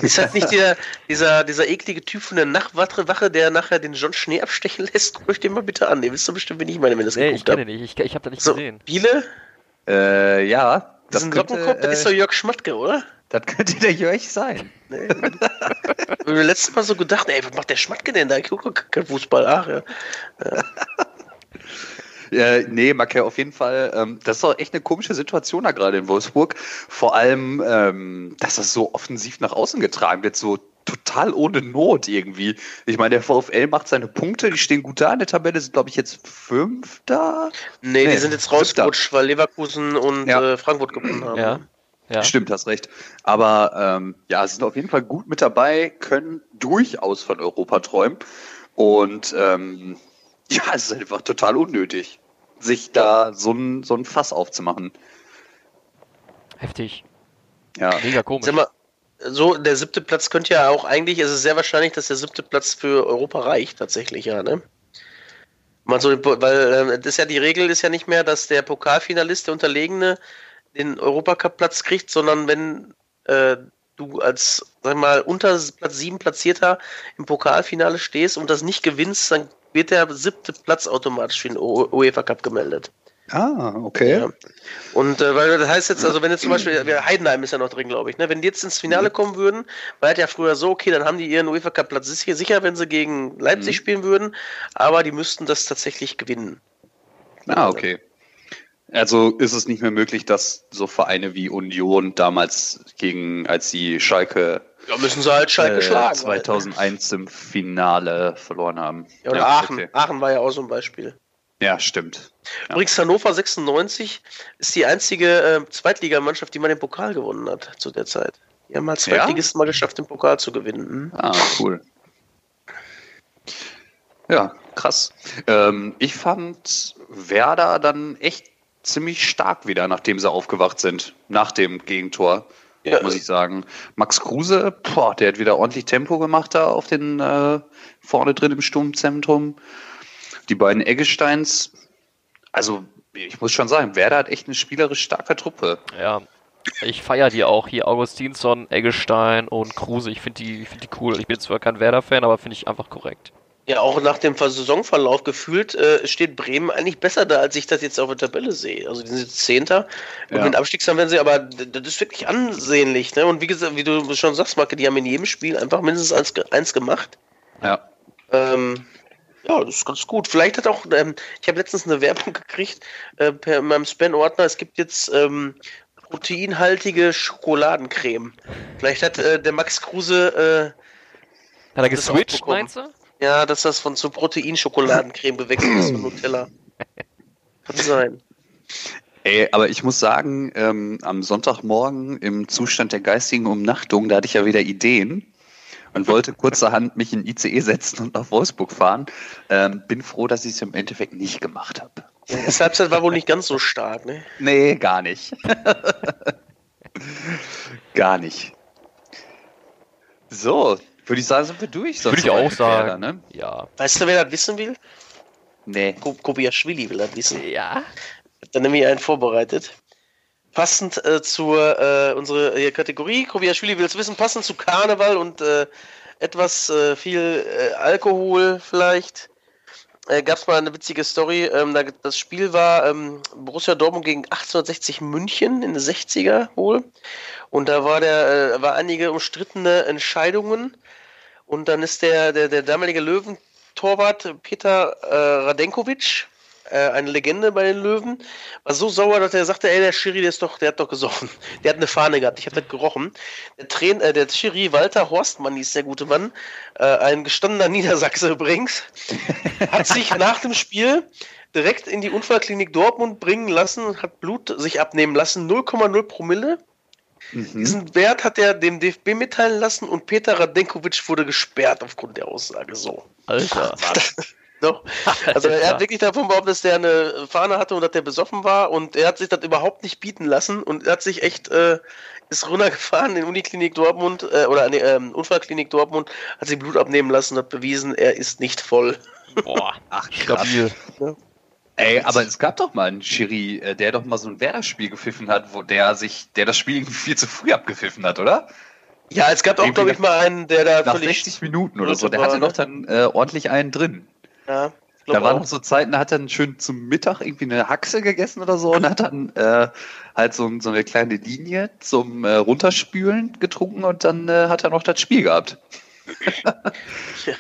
Ist das nicht der, dieser, dieser eklige Typ von der Nachtwache, Wache, der nachher den John Schnee abstechen lässt? Guckt euch den mal bitte an. Ihr wisst doch bestimmt, wen ich meine, wenn das Nee, ich geguckt kenne habt. nicht. Ich, ich habe da nicht So, gesehen. Biele? Äh, ja, Das das ist ein könnte, Lockenkopf, das ist doch äh, Jörg Schmatke, oder? das könnte der Jörg sein. Nee. ich habe mir letztes Mal so gedacht, ey, was macht der Schmatke denn da? Ich gucke kein Fußball. Ach, ja. Äh, nee, Macke, auf jeden Fall. Ähm, das ist doch echt eine komische Situation da gerade in Wolfsburg. Vor allem, ähm, dass das so offensiv nach außen getragen wird, so total ohne Not irgendwie. Ich meine, der VfL macht seine Punkte, die stehen gut da in der Tabelle, sind, glaube ich, jetzt Fünfter. Nee, die Nee, sind jetzt rausgerutscht, weil Leverkusen und Ja. äh, Frankfurt gewonnen haben. Ja. Ja. Stimmt, hast recht. Aber ähm, ja, sind auf jeden Fall gut mit dabei, können durchaus von Europa träumen. Und ähm, ja, es ist einfach total unnötig, sich da so ein, so ein Fass aufzumachen. Heftig. Ja. Mega komisch. Sag mal, so, der siebte Platz könnte ja auch eigentlich, es ist sehr wahrscheinlich, dass der siebte Platz für Europa reicht, tatsächlich, ja, ne? Man so, weil ähm, das ist ja die Regel ist ja nicht mehr, dass der Pokalfinalist, der Unterlegene, den Europacup-Platz kriegt, sondern wenn äh, du als, sag mal, unter Platz 7 Platzierter im Pokalfinale stehst und das nicht gewinnst, dann wird der siebte Platz automatisch für den UEFA Cup gemeldet. Ah, okay. Ja. Und äh, weil das heißt jetzt, also wenn jetzt zum Beispiel, Heidenheim ist ja noch drin, glaube ich, ne? wenn die jetzt ins Finale mhm. kommen würden, war halt ja früher so, okay, dann haben die ihren UEFA Cup Platz sicher, sicher, wenn sie gegen Leipzig mhm. spielen würden, aber die müssten das tatsächlich gewinnen. Ah, okay. Also ist es nicht mehr möglich, dass so Vereine wie Union damals gegen, als die Schalke ja, müssen sie halt Schalke äh, schlagen. 2001 halt, ne? im Finale verloren haben. Ja, oder ja, Aachen. Okay. Aachen war ja auch so ein Beispiel. Ja, stimmt. Ja. Übrigens, Hannover 96 ist die einzige äh, Zweitligamannschaft, die mal den Pokal gewonnen hat zu der Zeit. Die haben als Zweitligisten ja? mal geschafft, den Pokal zu gewinnen. Hm? Ah, cool. Ja, krass. Ähm, ich fand Werder dann echt ziemlich stark wieder, nachdem sie aufgewacht sind, nach dem Gegentor, ja. muss ich sagen. Max Kruse, boah, der hat wieder ordentlich Tempo gemacht da auf den äh, vorne drin im Sturmzentrum. Die beiden Eggesteins, also ich muss schon sagen, Werder hat echt eine spielerisch starke Truppe. Ja, ich feiere die auch hier, Augustinsson, Eggestein und Kruse. Ich finde die, find die cool. Ich bin zwar kein Werder-Fan, aber finde ich einfach korrekt. Ja, auch nach dem Saisonverlauf gefühlt äh, steht Bremen eigentlich besser da, als ich das jetzt auf der Tabelle sehe. Also die sind jetzt Zehnter und ja. mit Abstiegskampf werden sie, aber das ist wirklich ansehnlich. Ne? Und wie gesagt, wie du schon sagst, Marke, die haben in jedem Spiel einfach mindestens eins, eins gemacht. Ja. Ähm, ja, das ist ganz gut. Vielleicht hat auch, ähm, ich habe letztens eine Werbung gekriegt äh, per meinem Span-Ordner. Es gibt jetzt ähm, proteinhaltige Schokoladencreme. Vielleicht hat äh, der Max Kruse. Äh, hat er geswitcht, meinst du? Ja, dass das von zu Proteinschokoladencreme gewechselt ist von Nutella. Kann sein. Ey, aber ich muss sagen, ähm, am Sonntagmorgen im Zustand der geistigen Umnachtung, da hatte ich ja wieder Ideen und wollte kurzerhand mich in ICE setzen und nach Wolfsburg fahren. Ähm, bin froh, dass ich es im Endeffekt nicht gemacht habe. Ja, das Halbzeit war wohl nicht ganz so stark, ne? Nee, gar nicht. gar nicht. So, würde ich sagen, sind wir durch. Würde ich auch sagen. ne? Ja. Weißt du, wer das wissen will? Nee. Kobiaschwili will das wissen. Ja. Dann nämlich einen vorbereitet. Passend äh, zur äh, unsere äh, Kategorie, Kobiaschwili will es wissen, passend zu Karneval und äh, etwas äh, viel äh, Alkohol vielleicht. Äh, Gab es mal eine witzige Story. Ähm, da, das Spiel war ähm, Borussia Dortmund gegen 1860 München in den 60er wohl. Und da war der, äh, war einige umstrittene Entscheidungen. Und dann ist der, der, der damalige Löwentorwart Peter äh, Radenkovic, äh, eine Legende bei den Löwen, war so sauer, dass er sagte, ey, der Schiri, der ist doch, der hat doch gesoffen. Der hat eine Fahne gehabt, ich habe das gerochen. Der, Train, äh, der Schiri Walter Horstmann, ist der gute Mann, äh, ein gestandener Niedersachse übrigens, hat sich nach dem Spiel direkt in die Unfallklinik Dortmund bringen lassen, hat Blut sich abnehmen lassen, 0,0 Promille Mhm. Diesen Wert hat er dem DFB mitteilen lassen und Peter Radenkovic wurde gesperrt aufgrund der Aussage. So. Alter. Doch. Also er hat wirklich davon behauptet, dass der eine Fahne hatte und dass der besoffen war und er hat sich das überhaupt nicht bieten lassen und er hat sich echt äh, ist runtergefahren in Uniklinik Dortmund äh, oder eine ähm, Unfallklinik Dortmund, hat sich Blut abnehmen lassen und hat bewiesen, er ist nicht voll. Boah, ach krass. Ja. Ey, aber es gab doch mal einen Schiri, äh, der doch mal so ein Werder-Spiel gepfiffen hat, wo der sich, der das Spiel viel zu früh abgepfiffen hat, oder? Ja, es gab auch, glaube ich, mal einen, der da nach 60 Minuten oder so, der hatte noch dann äh, ordentlich einen drin. Ja. Da waren noch so Zeiten, da hat er dann schön zum Mittag irgendwie eine Haxe gegessen oder so und hat dann äh, halt so, so eine kleine Linie zum äh, Runterspülen getrunken und dann äh, hat er noch das Spiel gehabt. ja.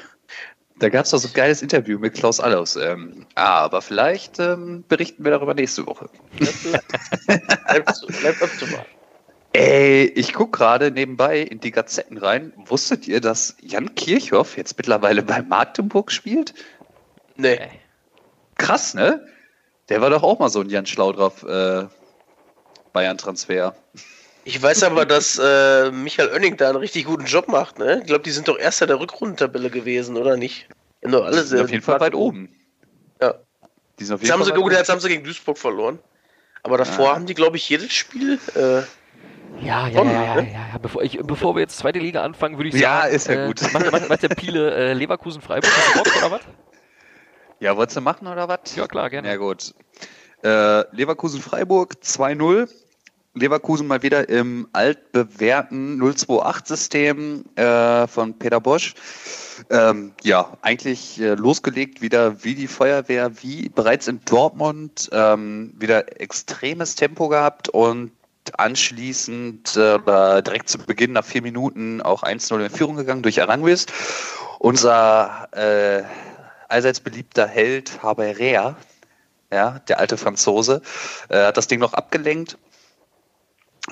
Da gab es doch so ein geiles Interview mit Klaus Allers. Ähm, ah, aber vielleicht ähm, berichten wir darüber nächste Woche. Bleibt optimal. Ey, ich gucke gerade nebenbei in die Gazetten rein. Wusstet ihr, dass Jan Kirchhoff jetzt mittlerweile bei Magdeburg spielt? Nee. Krass, ne? Der war doch auch mal so ein Jan Schlau drauf äh, Bayern-Transfer. Ich weiß aber, dass äh, Michael Oenning da einen richtig guten Job macht. Ne? Ich glaube, die sind doch erster der Rückrundentabelle gewesen, oder nicht? Ja, nur alle sind auf jeden Fall weit oben. Ja. Die sind auf jeden jetzt, Fall haben sie, jetzt haben sie gegen Duisburg verloren. Aber davor ja. haben die, glaube ich, jedes Spiel. Äh, ja, ja, ja, ja, ne? ja, ja, Bevor, ich, bevor wir jetzt zweite Liga anfangen, würde ich sagen. Ja, ist ja äh, gut. Macht, macht, macht der Piele äh, Leverkusen Freiburg Bock, oder was? Ja, wolltest du machen oder was? Ja, klar, gerne. Ja, gut. Äh, Leverkusen Freiburg 2-0 Leverkusen mal wieder im altbewährten 028-System äh, von Peter Bosch. Ähm, ja, eigentlich äh, losgelegt wieder wie die Feuerwehr, wie bereits in Dortmund, ähm, wieder extremes Tempo gehabt und anschließend äh, direkt zu Beginn nach vier Minuten auch 1-0 in Führung gegangen durch Aranguis. Unser äh, allseits beliebter Held Haberea, ja, der alte Franzose, äh, hat das Ding noch abgelenkt.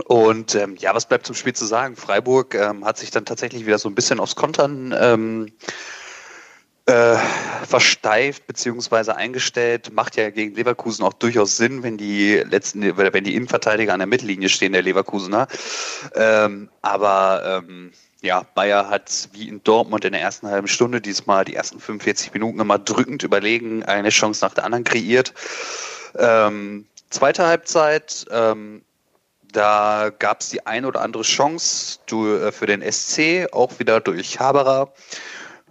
Und ähm, ja, was bleibt zum Spiel zu sagen? Freiburg ähm, hat sich dann tatsächlich wieder so ein bisschen aufs Kontern ähm, äh, versteift beziehungsweise eingestellt. Macht ja gegen Leverkusen auch durchaus Sinn, wenn die letzten, wenn die Innenverteidiger an der Mittellinie stehen, der Leverkusener. Ähm, aber ähm, ja, Bayer hat wie in Dortmund in der ersten halben Stunde diesmal die ersten 45 Minuten immer drückend überlegen, eine Chance nach der anderen kreiert. Ähm, zweite Halbzeit, ähm, da gab es die ein oder andere Chance äh, für den SC, auch wieder durch Haberer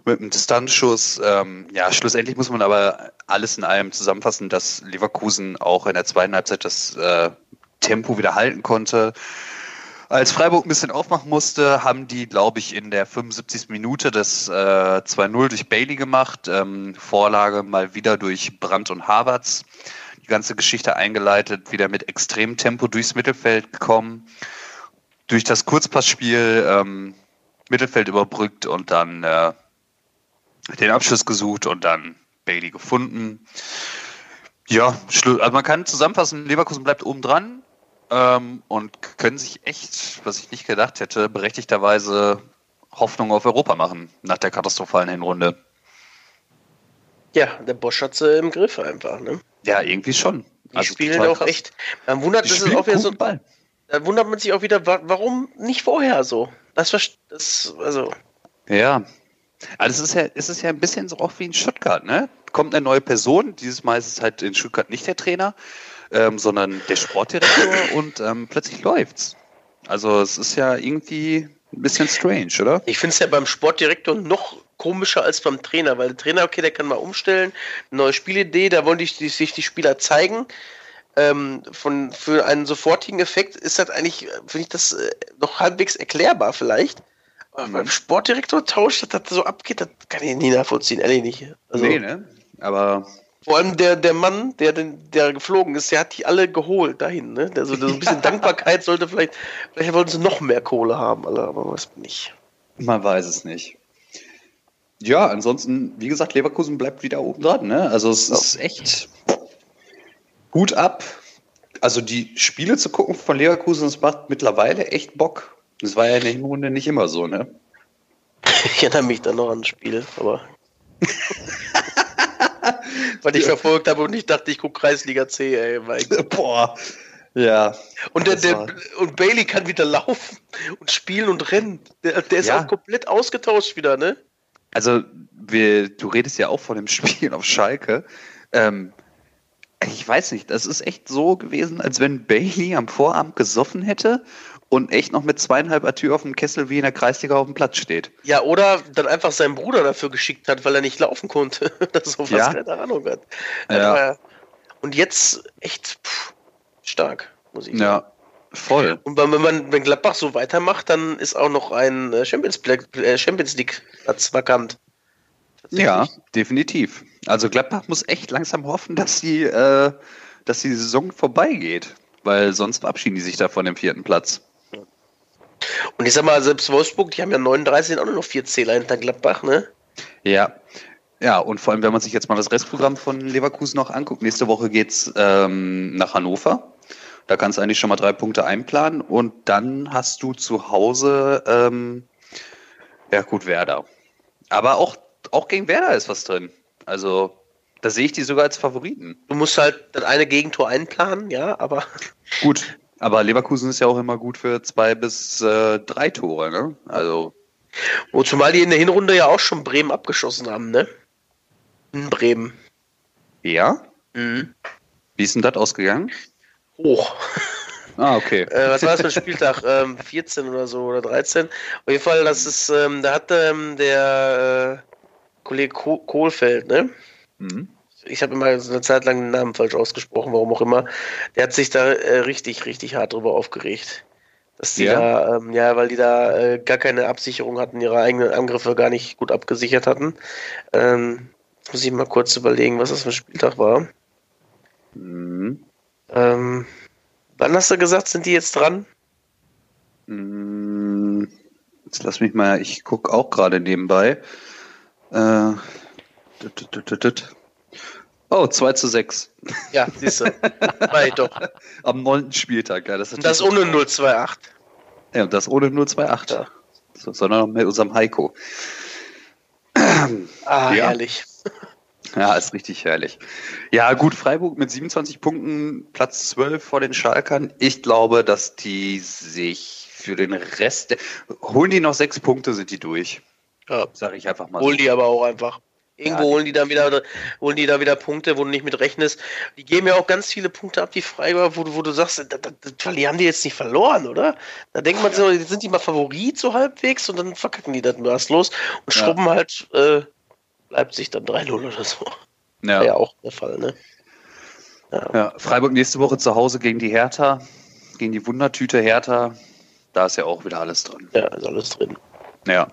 mit einem Distanzschuss. Ähm, ja, schlussendlich muss man aber alles in allem zusammenfassen, dass Leverkusen auch in der zweiten Halbzeit das äh, Tempo wieder halten konnte. Als Freiburg ein bisschen aufmachen musste, haben die, glaube ich, in der 75. Minute das äh, 2-0 durch Bailey gemacht. Ähm, Vorlage mal wieder durch Brandt und Havertz. Die ganze Geschichte eingeleitet, wieder mit extremem Tempo durchs Mittelfeld gekommen. Durch das Kurzpassspiel ähm, Mittelfeld überbrückt und dann äh, den Abschluss gesucht und dann Bailey gefunden. Ja, also man kann zusammenfassen, Leverkusen bleibt oben dran, ähm, und können sich echt, was ich nicht gedacht hätte, berechtigterweise Hoffnung auf Europa machen nach der katastrophalen Hinrunde. Ja, der Bosch hat sie im Griff einfach, ne? Ja, irgendwie schon. Die also spielen auch krass. echt. Man wundert, das ist auch wieder so, Ball. da wundert man sich auch wieder, warum nicht vorher so? Das, das also. Ja. Also es ist ja, es ist ja ein bisschen so auch wie in Stuttgart, ne? Kommt eine neue Person, dieses Mal ist es halt in Stuttgart nicht der Trainer ähm, sondern der Sportdirektor und ähm, plötzlich läuft's. Also es ist ja irgendwie ein bisschen strange, oder? Ich finde es ja beim Sportdirektor noch komischer als beim Trainer, weil der Trainer, okay, der kann mal umstellen, neue Spielidee, da wollen die, die, sich die Spieler zeigen. Ähm, von, für einen sofortigen Effekt ist das eigentlich, finde ich das äh, noch halbwegs erklärbar vielleicht. Aber mhm. beim Sportdirektor tauscht, dass das so abgeht, das kann ich nie nachvollziehen, ehrlich nicht. Also, nee, ne? Aber vor allem der, der Mann, der, der geflogen ist, der hat die alle geholt dahin. Ne? Der, so, so ein bisschen Dankbarkeit sollte vielleicht, vielleicht wollten sie noch mehr Kohle haben, alle, aber weiß nicht. Man weiß es nicht. Ja, ansonsten, wie gesagt, Leverkusen bleibt wieder oben dran. Ne? Also es ja. ist echt Hut ab. Also die Spiele zu gucken von Leverkusen, das macht mittlerweile echt Bock. Das war ja in der Hinrunde nicht immer so, ne? Ich erinnere mich da noch an das Spiel, aber. Weil ich verfolgt habe und ich dachte, ich gucke Kreisliga C, ey. Boah. Ja. Und, der, der, und Bailey kann wieder laufen und spielen und rennen. Der, der ist ja. auch komplett ausgetauscht wieder, ne? Also, wir, du redest ja auch von dem Spiel auf Schalke. Ähm, ich weiß nicht, das ist echt so gewesen, als wenn Bailey am Vorabend gesoffen hätte und echt noch mit zweieinhalb Atü auf dem Kessel wie in der Kreisliga auf dem Platz steht. Ja, oder dann einfach seinen Bruder dafür geschickt hat, weil er nicht laufen konnte. das ist so ja. keine Ahnung hat. Ja. Und jetzt echt pff, stark, muss ich sagen. Ja, voll. Und wenn man, wenn Gladbach so weitermacht, dann ist auch noch ein äh, Champions, äh, Champions League Platz vakant. Ja, definitiv. Also Gladbach muss echt langsam hoffen, dass die, äh, dass die Saison vorbeigeht, weil sonst verabschieden die sich da von dem vierten Platz. Und ich sag mal, selbst Wolfsburg, die haben ja 39, sind auch nur noch vier Zähler hinter Gladbach, ne? Ja. Ja, und vor allem, wenn man sich jetzt mal das Restprogramm von Leverkusen noch anguckt, nächste Woche geht's ähm, nach Hannover. Da kannst du eigentlich schon mal drei Punkte einplanen und dann hast du zu Hause, ähm, ja gut, Werder. Aber auch, auch gegen Werder ist was drin. Also, da sehe ich die sogar als Favoriten. Du musst halt das eine Gegentor einplanen, ja, aber. Gut, aber Leverkusen ist ja auch immer gut für zwei bis äh, drei Tore, ne? Also. Wo zumal die in der Hinrunde ja auch schon Bremen abgeschossen haben, ne? In Bremen. Ja? Mhm. Wie ist denn das ausgegangen? Hoch. Ah, okay. äh, was war das für ein Spieltag? Ähm, 14 oder so oder 13. Auf jeden Fall, das ist, ähm, da hat ähm, der äh, Kollege Kohlfeld, ne? Mhm. Ich habe immer so eine Zeit lang den Namen falsch ausgesprochen, warum auch immer. Der hat sich da äh, richtig, richtig hart drüber aufgeregt. Dass die Ja? da, ähm, ja, weil die da äh, gar keine Absicherung hatten, ihre eigenen Angriffe gar nicht gut abgesichert hatten. Ähm, jetzt muss ich mal kurz überlegen, was das für ein Spieltag war. Mhm. Ähm, wann hast du gesagt, sind die jetzt dran? Mm, Jetzt lass mich mal, ich gucke auch gerade nebenbei. Äh. Oh, 2 zu 6. Ja, siehst du. War ich doch. Am neunten Spieltag, ja. Das ist, das ohne 028. Ja, und das ohne 028. Ja. So, sondern noch mit unserem Heiko. Ah, Ja. herrlich. Ja, ist richtig herrlich. Ja, gut, Freiburg mit 27 Punkten, Platz 12 vor den Schalkern. Ich glaube, dass die sich für den Rest, holen die noch sechs Punkte, sind die durch. Ja. Sag ich einfach mal Holen die aber auch einfach. Irgendwo Ja, holen die dann wieder, holen die da wieder Punkte, wo du nicht mit rechnest. Die geben ja auch ganz viele Punkte ab, die Freiburg, wo, du- wo du sagst, da, da, die haben die jetzt nicht verloren, oder? Da denkt man so, sind die mal Favorit so halbwegs und dann verkacken die das maßlos und Ja. schrubben halt äh, Leipzig dann 3-0 oder so. Ja. War ja auch der Fall, ne? Ja, Freiburg nächste Woche zu Hause gegen die Hertha, gegen die Wundertüte Hertha. Da ist ja auch wieder alles drin. Ja, ist alles drin. Ja.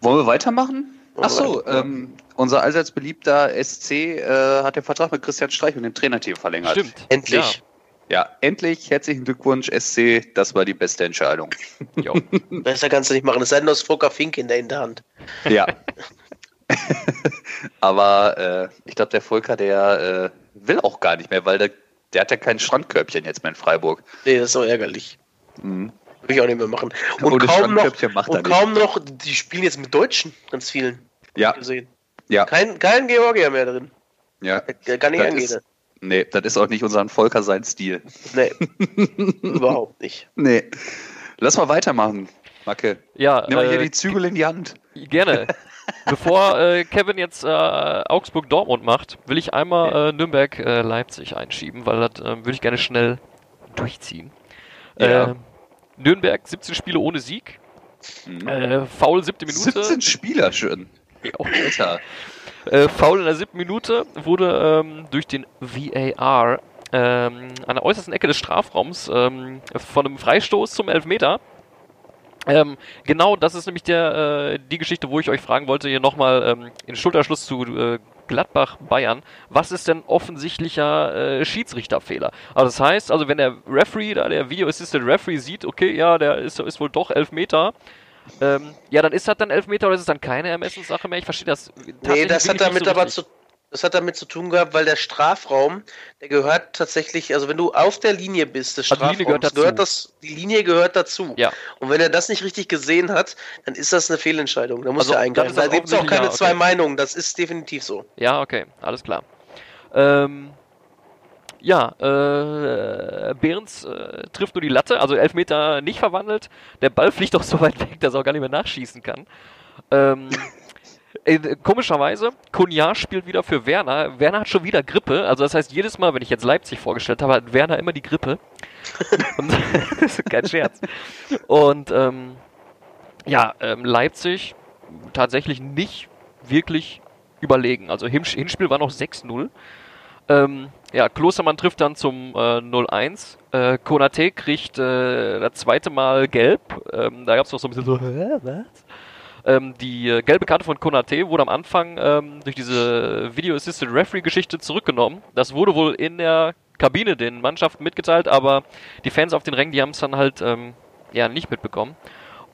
Wollen wir weitermachen? Ach so, ähm, unser allseits beliebter SC äh, hat den Vertrag mit Christian Streich und dem Trainerteam verlängert. Stimmt. Endlich. Ja, endlich. Herzlichen Glückwunsch, SC. Das war die beste Entscheidung. Ja. Jo. Besser kannst du nicht machen. Es sei denn, du hast Volker Fink in der Hinterhand. Ja. Aber äh, ich glaube, der Volker, der äh, will auch gar nicht mehr, weil der, der hat ja kein Strandkörbchen jetzt mehr in Freiburg. Nee, das ist auch ärgerlich. Mhm. Würde ich auch nicht mehr machen. Und Ohne kaum noch, und kaum noch, die spielen jetzt mit Deutschen, ganz vielen. Ja, gesehen. ja, Kein, kein Georgier mehr drin. ja. Kann nicht Das angehen. nee, das ist auch nicht unser Volker sein Stil. Nee, überhaupt nicht. Nee. Lass mal weitermachen, Macke. Ja, Nimm mal hier äh, die Zügel in die Hand. gerne. Bevor äh, Kevin jetzt äh, Augsburg-Dortmund macht, will ich einmal äh, Nürnberg-Leipzig einschieben, weil das äh, würde ich gerne schnell durchziehen. Ja. Nürnberg 17 Spiele ohne Sieg. Mhm. Äh, Foul siebte Minute. 17 Spieler schon. Ja, Alter. Äh, Foul in der siebten Minute wurde ähm, durch den VAR ähm, an der äußersten Ecke des Strafraums ähm, von einem Freistoß zum Elfmeter. Ähm, genau, das ist nämlich der, äh, die Geschichte, wo ich euch fragen wollte, hier nochmal ähm, in Schulterschluss zu äh, Gladbach Bayern. Was ist denn offensichtlicher äh, Schiedsrichterfehler? Also das heißt, also wenn der Referee, da der Video Assistant Referee sieht, okay, ja, der ist, ist wohl doch Elfmeter, ähm, ja, dann ist das dann Elfmeter oder ist es dann keine Ermessenssache mehr? Ich verstehe das. Nee, das hat damit so aber zu, das hat damit zu tun gehabt, weil der Strafraum, der gehört tatsächlich, also wenn du auf der Linie bist, des Also die Linie Strafraums, gehört dazu. das, die Linie gehört dazu. Ja. Und wenn er das nicht richtig gesehen hat, dann ist das eine Fehlentscheidung. Da muss Also, er eingreifen. Da gibt es auch keine ja, zwei okay. Meinungen. Das ist definitiv so. Ja, okay, alles klar. Ähm, ja, äh, Behrens äh, trifft nur die Latte, also Elfmeter nicht verwandelt. Der Ball fliegt auch so weit weg, dass er auch gar nicht mehr nachschießen kann. Ähm, äh, komischerweise, Kunja spielt wieder für Werner. Werner hat schon wieder Grippe, also das heißt, jedes Mal, wenn ich jetzt Leipzig vorgestellt habe, hat Werner immer die Grippe. Und, das ist kein Scherz. Und ähm, ja, ähm, Leipzig tatsächlich nicht wirklich überlegen. Also Hin Hinspiel war noch 6-0. Ähm, ja, Klostermann trifft dann zum äh, 0-1. Äh, Konate kriegt äh, das zweite Mal gelb. Ähm, da gab es noch so ein bisschen so, was? Ähm, die äh, gelbe Karte von Konate wurde am Anfang ähm, durch diese Video Assisted Referee Geschichte zurückgenommen. Das wurde wohl in der Kabine den Mannschaften mitgeteilt, aber die Fans auf den Rängen, die haben es dann halt ähm, ja nicht mitbekommen.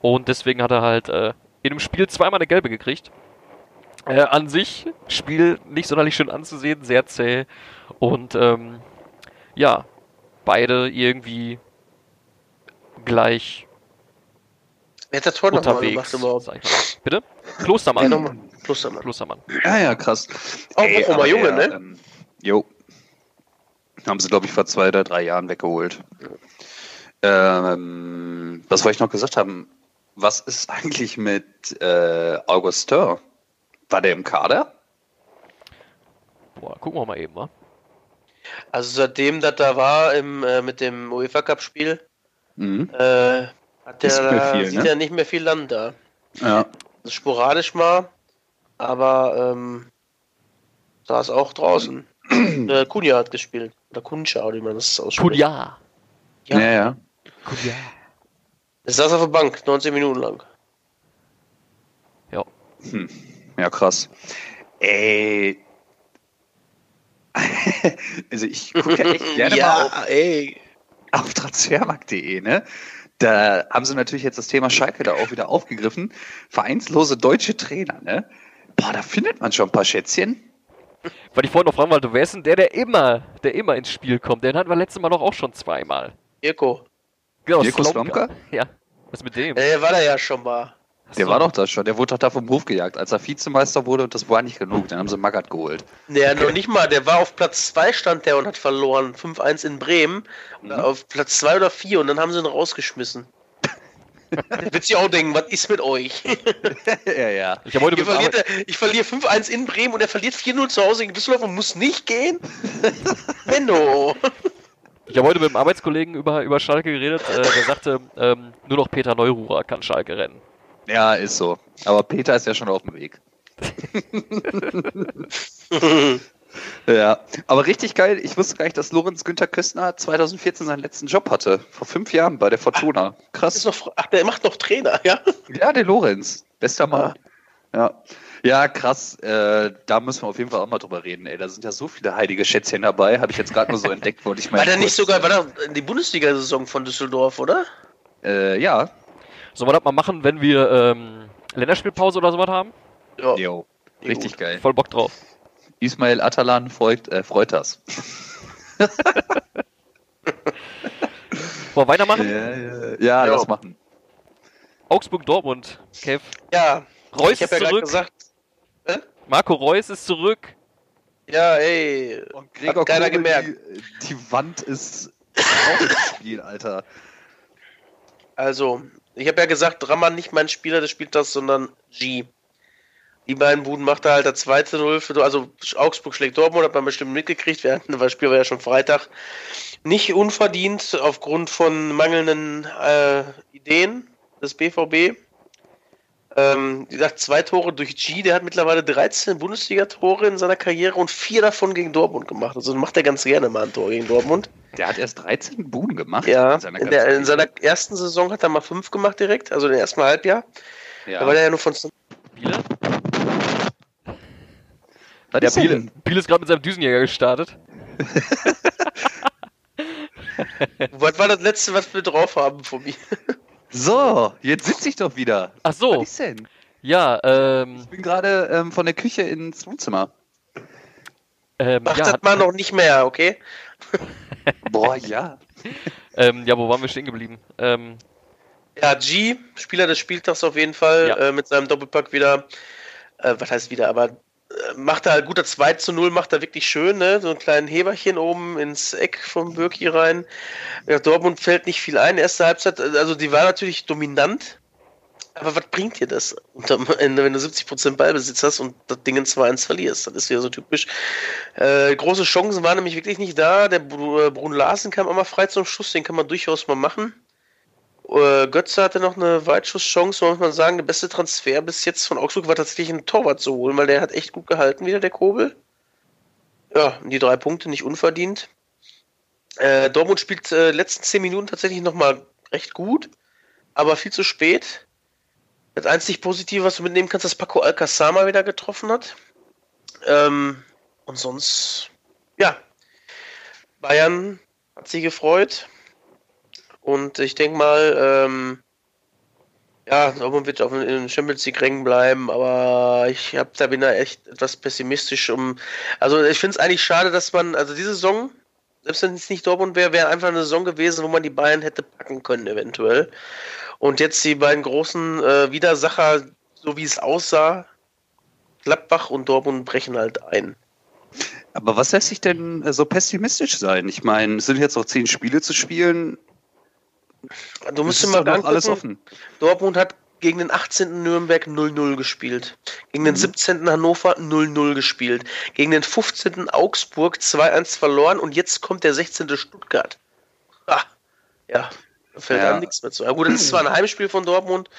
Und deswegen hat er halt äh, in dem Spiel zweimal eine gelbe gekriegt. Äh, an sich, Spiel nicht sonderlich schön anzusehen, sehr zäh. Und ähm, ja, beide irgendwie gleich Wer hat das Tor nochmal gemacht überhaupt? sag ich mal. Bitte? Klostermann. Ja. Klostermann. Klostermann. Ja, ja, krass. Auch Ey, Bochumer Junge, der, ne? Ähm, jo. Haben sie, glaube ich, vor zwei oder drei Jahren weggeholt. Ähm, was wollte ich noch gesagt haben? Was ist eigentlich mit äh, Augustin? War der im Kader? Boah, gucken wir mal eben, wa? Also seitdem das da war im, äh, mit dem UEFA Cup Spiel, Mhm. äh, hat der Ist nicht mehr da, viel, sieht ne? ja nicht mehr viel Land da. Ja. Also sporadisch mal, aber ähm, saß auch draußen. äh, Kunja hat gespielt. Oder oder wie man das ausspricht. Kunja. Ja, ja. ja. Kunja. Er saß auf der Bank, 19 Minuten lang. Ja. Hm. Ja, krass. Ey. also ich gucke ja echt gerne ja, mal auf, ey. auf transfermarkt.de, ne? Da haben sie natürlich jetzt das Thema Schalke da auch wieder aufgegriffen. Vereinslose deutsche Trainer, ne? Boah, da findet man schon ein paar Schätzchen. Weil ich vorhin noch fragen wollte, wer ist denn der, der immer, der immer ins Spiel kommt? Den hatten wir letztes Mal doch auch schon zweimal. Irko. Genau, Mirko Slomka? Ja. Was mit dem? Der war da ja schon mal. Der war doch das schon. Der wurde doch da vom Hof gejagt, als er Vizemeister wurde und das war nicht genug. Dann haben sie Magath geholt. Der noch nicht mal, der war auf Platz 2 stand der und hat verloren. 5-1 in Bremen. Mhm. Auf Platz 2 oder 4 und dann haben sie ihn rausgeschmissen. Wird sich auch denken, was ist mit euch? ja, ja. Ich heute dem verliert, ich verliere 5-1 in Bremen und er verliert 4-0 zu Hause gegen Düsseldorf und muss nicht gehen? Menno. ich habe heute mit einem Arbeitskollegen über, über Schalke geredet. Äh, der sagte, ähm, nur noch Peter Neururer kann Schalke rennen. Ja, ist so. Aber Peter ist ja schon auf dem Weg. Ja, aber richtig geil. Ich wusste gar nicht, dass Lorenz Günther Köstner 2014 seinen letzten Job hatte. Vor fünf Jahren bei der Fortuna. Krass. noch, ach, der macht noch Trainer, ja? Ja, der Lorenz. Bester Mann. Ja. Ja, krass. Äh, da müssen wir auf jeden Fall auch mal drüber reden. Ey, da sind ja so viele heilige Schätzchen dabei. Habe ich jetzt gerade nur so entdeckt, wollte ich mal. War der nicht sogar, war der in die Bundesliga-Saison von Düsseldorf, oder? Äh, ja. Sollen wir das mal machen, wenn wir ähm, Länderspielpause oder sowas haben? Ja. Jo. Richtig geil. Voll Bock drauf. Ismail Atalan freut, äh, freut das. Wollen wir weitermachen? Ja, ja, ja, Jo. lass machen. Augsburg, Dortmund. Kev. Ja, Reus ich habe ist ja gerade zurück. gesagt, Marco Reus ist zurück. ja, ey. Und Hat keiner gemerkt. Die, die Wand ist auch im Spiel, Alter. Also, ich habe ja gesagt, Drammer nicht mein Spieler des Spieltags, sondern G. Die beiden Buden macht er halt der zweite Null für, also Augsburg schlägt Dortmund, hat man bestimmt mitgekriegt, wir hatten, das Spiel war ja schon Freitag. Nicht unverdient aufgrund von mangelnden äh, Ideen des BVB. Ähm, wie gesagt, zwei Tore durch G, der hat mittlerweile 13 Bundesliga-Tore in seiner Karriere und vier davon gegen Dortmund gemacht. Also macht er ganz gerne mal ein Tor gegen Dortmund. Der hat erst 13 Buden gemacht. Ja, in seiner in, der, in seiner ersten Saison hat er mal fünf gemacht direkt, also im ersten Halbjahr. Ja. Da war der ja nur von. Ja, ist denn? Biele, Biele ist gerade mit seinem Düsenjäger gestartet. Was war das letzte, was wir drauf haben von mir? So, jetzt sitze ich doch wieder. Ach so, Was ist denn? ja, ähm, Ich bin gerade ähm, von der Küche ins Wohnzimmer. ähm, Mach ja, das hat, mal noch nicht mehr, okay? Boah, ja. ähm, ja, wo waren wir stehen geblieben? Ähm, Ja, G, Spieler des Spieltags auf jeden Fall, Ja. äh, mit seinem Doppelpack wieder. Äh, was heißt wieder, aber macht er halt guter 2 zu 0, macht er wirklich schön, ne? So einen kleinen Heberchen oben ins Eck vom Birki rein. Ja, Dortmund fällt nicht viel ein. Erste Halbzeit, also die war natürlich dominant. Aber was bringt dir das unterm Ende, wenn du 70% Ballbesitz hast und das Ding in 2-1 verlierst? Das ist wieder so typisch. Äh, große Chancen waren nämlich wirklich nicht da. Der Bru- Brun Larsen kam mal frei zum Schuss, den kann man durchaus mal machen. Äh, Götze hatte noch eine Weitschusschance, muss man sagen. Der beste Transfer bis jetzt von Augsburg war tatsächlich ein Torwart zu holen, weil der hat echt gut gehalten wieder, der Kobel. Ja, die drei Punkte nicht unverdient. Äh, Dortmund spielt äh, letzten zehn Minuten tatsächlich nochmal recht gut, aber viel zu spät. Das einzig Positive, was du mitnehmen kannst, dass Paco Alcázar mal wieder getroffen hat. Ähm, und sonst, ja, Bayern hat sich gefreut. Und ich denke mal, ähm, ja, Dortmund wird auf den Champions League Rängen bleiben, aber ich hab, da bin da echt etwas pessimistisch um. Also ich finde es eigentlich schade, dass man, also diese Saison, selbst wenn es nicht Dortmund wäre, wäre einfach eine Saison gewesen, wo man die Bayern hätte packen können, eventuell. Und jetzt die beiden großen äh, Widersacher, so wie es aussah, Gladbach und Dortmund brechen halt ein. Aber was lässt sich denn äh, so pessimistisch sein? Ich meine, es sind jetzt noch zehn Spiele zu spielen. Du musst doch noch alles offen. Dortmund hat gegen den 18. Nürnberg 0-0 gespielt. Gegen den 17. Hannover 0-0 gespielt. Gegen den 15. Augsburg 2-1 verloren und jetzt kommt der 16. Stuttgart. Ah, ja. Fällt Ja. einem nichts mehr zu. Ja gut, das ist zwar ein Heimspiel von Dortmund,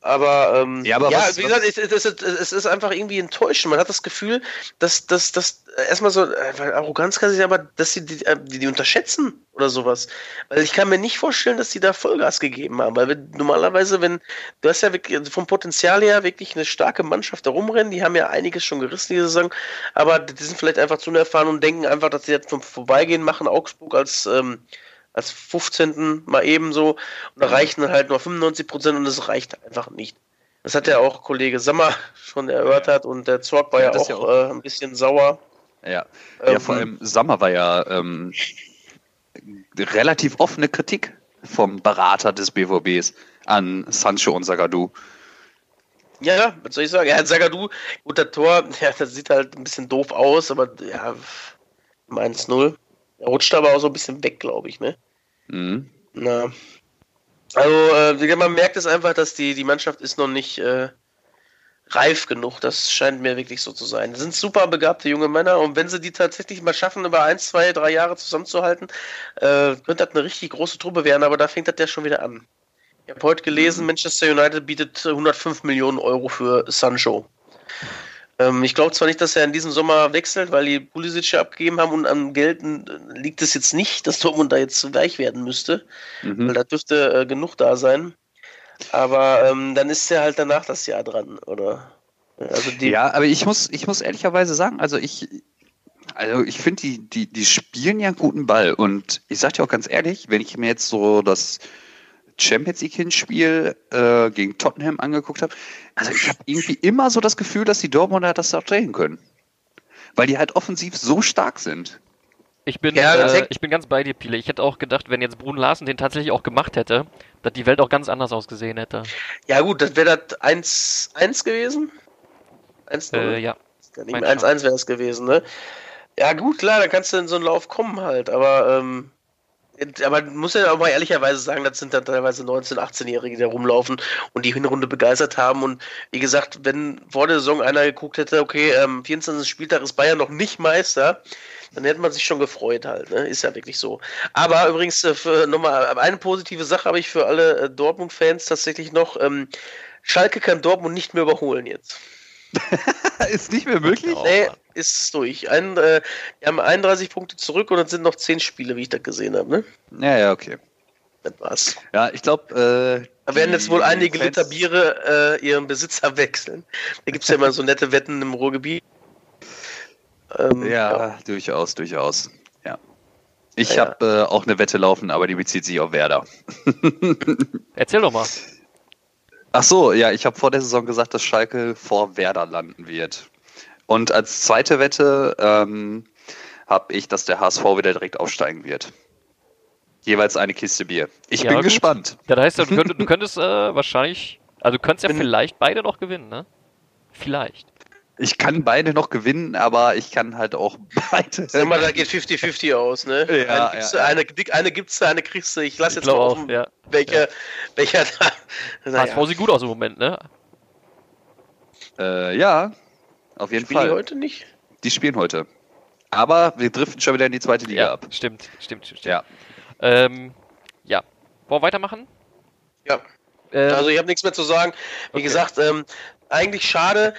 aber, ähm, Ja, aber was- wie gesagt, es, es, es, es ist einfach irgendwie enttäuschend. Man hat das Gefühl, dass, dass, dass äh, erstmal so, äh, weil Arroganz kann sich aber, dass sie die, äh, die, die unterschätzen oder sowas. Weil ich kann mir nicht vorstellen, dass die da Vollgas gegeben haben. Weil wenn, normalerweise, wenn, du hast ja wirklich vom Potenzial her wirklich eine starke Mannschaft da rumrennen, die haben ja einiges schon gerissen diese Saison, aber die sind vielleicht einfach zu unerfahren und denken einfach, dass sie jetzt vom Vorbeigehen machen, Augsburg als, ähm, als 15. mal ebenso und da reichen dann halt nur 95 Prozent und das reicht einfach nicht. Das hat ja auch Kollege Sammer schon erörtert und der Zorg war Ja, ja, auch ja auch. Äh, ein bisschen sauer. Ja, Ähm, ja vor allem Sommer war ja ähm, relativ offene Kritik vom Berater des BVBs an Sancho und Zagadou. Ja, ja, was soll ich sagen? Ja, Zagadou, guter Tor, ja, das sieht halt ein bisschen doof aus, aber ja, 1-0. Er rutscht aber auch so ein bisschen weg, glaube ich, ne? Mhm. Na. Also, äh, man merkt es einfach, dass die, die Mannschaft ist noch nicht äh, reif genug. Das scheint mir wirklich so zu sein. Das sind super begabte junge Männer und wenn sie die tatsächlich mal schaffen, über ein, zwei, drei Jahre zusammenzuhalten, äh, könnte das eine richtig große Truppe werden, aber da fängt das ja schon wieder an. Ich habe heute gelesen, Manchester United bietet 105 Millionen Euro für Sancho. Ähm, ich glaube zwar nicht, dass er in diesem Sommer wechselt, weil die Pulisic ja abgegeben haben und am Geld äh, liegt es jetzt nicht, dass Dortmund da jetzt weich werden müsste weil Mhm. da dürfte äh, genug da sein. Aber ähm, dann ist ja halt danach das Jahr dran, oder? Also Ja, aber ich muss, ich muss ehrlicherweise sagen, also ich, also ich finde, die, die, die spielen ja einen guten Ball. Und ich sage dir auch ganz ehrlich, wenn ich mir jetzt so das Champions League Hinspiel äh, gegen Tottenham angeguckt habe, also ich habe irgendwie immer so das Gefühl, dass die Dortmunder das auch drehen können. Weil die halt offensiv so stark sind. Ich bin, Ja, äh, ich bin ganz bei dir, Pile. Ich hätte auch gedacht, wenn jetzt Brun Larsen den tatsächlich auch gemacht hätte, dass die Welt auch ganz anders ausgesehen hätte. ja gut, das wäre das 1-1 gewesen. 1 Äh, ja. Nicht mein mehr 1-1 wäre es gewesen, ne? Ja gut, klar, da kannst du in so einen Lauf kommen halt, aber ähm, aber muss ja auch mal ehrlicherweise sagen, das sind dann teilweise 19-, 18-Jährige, die da rumlaufen und die Hinrunde begeistert haben. Und wie gesagt, wenn vor der Saison einer geguckt hätte, okay, ähm, 24. Spieltag ist Bayern noch nicht Meister, dann hätte man sich schon gefreut halt. Ne? Ist ja wirklich so. Aber übrigens, äh, nochmal eine positive Sache habe ich für alle äh, Dortmund-Fans tatsächlich noch. Ähm, Schalke kann Dortmund nicht mehr überholen jetzt. Ist nicht mehr möglich? Nee, ist durch. Ein, äh, wir haben 31 Punkte zurück und es sind noch 10 Spiele, wie ich das gesehen habe. Ne? Ja, ja, okay. Das war's. Ja, ich glaube, äh, Da werden jetzt wohl einige Fans- Liter Biere äh, ihren Besitzer wechseln. Da gibt es ja immer so nette Wetten im Ruhrgebiet. Ähm, Ja, durchaus, durchaus. Ja. Ich Ja, ja. habe äh, auch eine Wette laufen, aber die bezieht sich auf Werder. Erzähl doch mal. Ach so, ja, ich habe vor der Saison gesagt, dass Schalke vor Werder landen wird. Und als zweite Wette ähm, habe ich, dass der HSV wieder direkt aufsteigen wird. Jeweils eine Kiste Bier. Ich Ja, bin gut. gespannt. Ja, das heißt, du könntest, du könntest äh, wahrscheinlich, also du könntest ja vielleicht beide noch gewinnen, ne? Vielleicht. Ich kann beide noch gewinnen, aber ich kann halt auch beide. Sag mal, da geht 50-50 aus, ne? Ja, eine, gibt's, ja, ja. eine, eine gibt's da, eine kriegst du. Ich lasse Ich jetzt mal offen, ja. welcher, welcher da. HSV Naja, sieht gut aus im Moment, ne? Äh, ja, auf jeden spielen die Fall. heute nicht? Die spielen heute. Aber wir driften schon wieder in die zweite Liga ab. stimmt, stimmt, stimmt. Ja. Ähm, ja. Wollen wir weitermachen? Ja. Ähm, Also ich habe nichts mehr zu sagen. Wie okay. gesagt, ähm, eigentlich schade.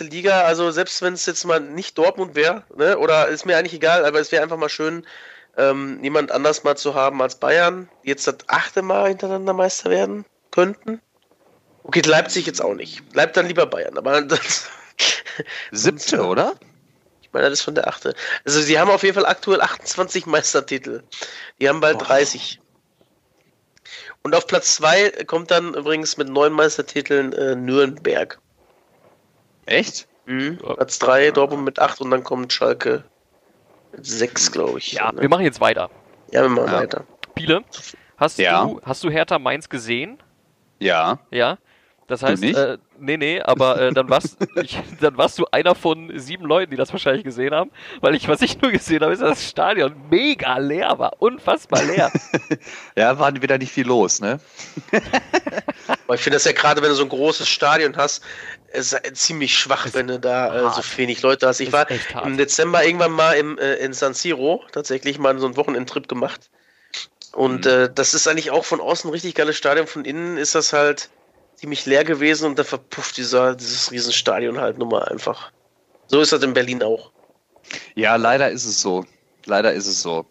Liga, also selbst wenn es jetzt mal nicht Dortmund wäre, ne, oder ist mir eigentlich egal, aber es wäre einfach mal schön, ähm, jemand anders mal zu haben als Bayern, die jetzt das achte Mal hintereinander Meister werden könnten. Okay, Leipzig jetzt auch nicht. Bleibt dann lieber Bayern, aber das, Siebte, oder? ich meine, das ist von der achte. Also sie haben auf jeden Fall aktuell 28 Meistertitel. Die haben bald Oh. 30. Und auf Platz 2 kommt dann übrigens mit neun Meistertiteln äh, Nürnberg. Echt? Mhm. Platz 3, Dortmund mit 8 und dann kommt Schalke mit 6, glaube ich. ja, ne? wir machen jetzt weiter. ja, wir machen Ja. weiter. Piele, hast, Ja. du, hast du Hertha Mainz gesehen? Ja. Ja. Das heißt, äh, nee, nee, aber äh, dann, warst, ich, dann warst du einer von sieben Leuten, die das wahrscheinlich gesehen haben. Weil ich, was ich nur gesehen habe, ist, dass das Stadion mega leer war. Unfassbar leer. Ja, war wieder nicht viel los, ne? Aber ich finde das ja gerade, wenn du so ein großes Stadion hast, ist ja ziemlich schwach, wenn du da äh, so wenig Leute hast. Ich Ist war im Dezember irgendwann mal im, äh, in San Siro, tatsächlich mal so einen Wochenendtrip gemacht. Und Mhm. äh, das ist eigentlich auch von außen ein richtig geiles Stadion. Von innen ist das halt ziemlich leer gewesen und da verpufft dieser, dieses Riesenstadion halt nun mal einfach. So ist das in Berlin auch. Ja, leider ist es so. Leider ist es so.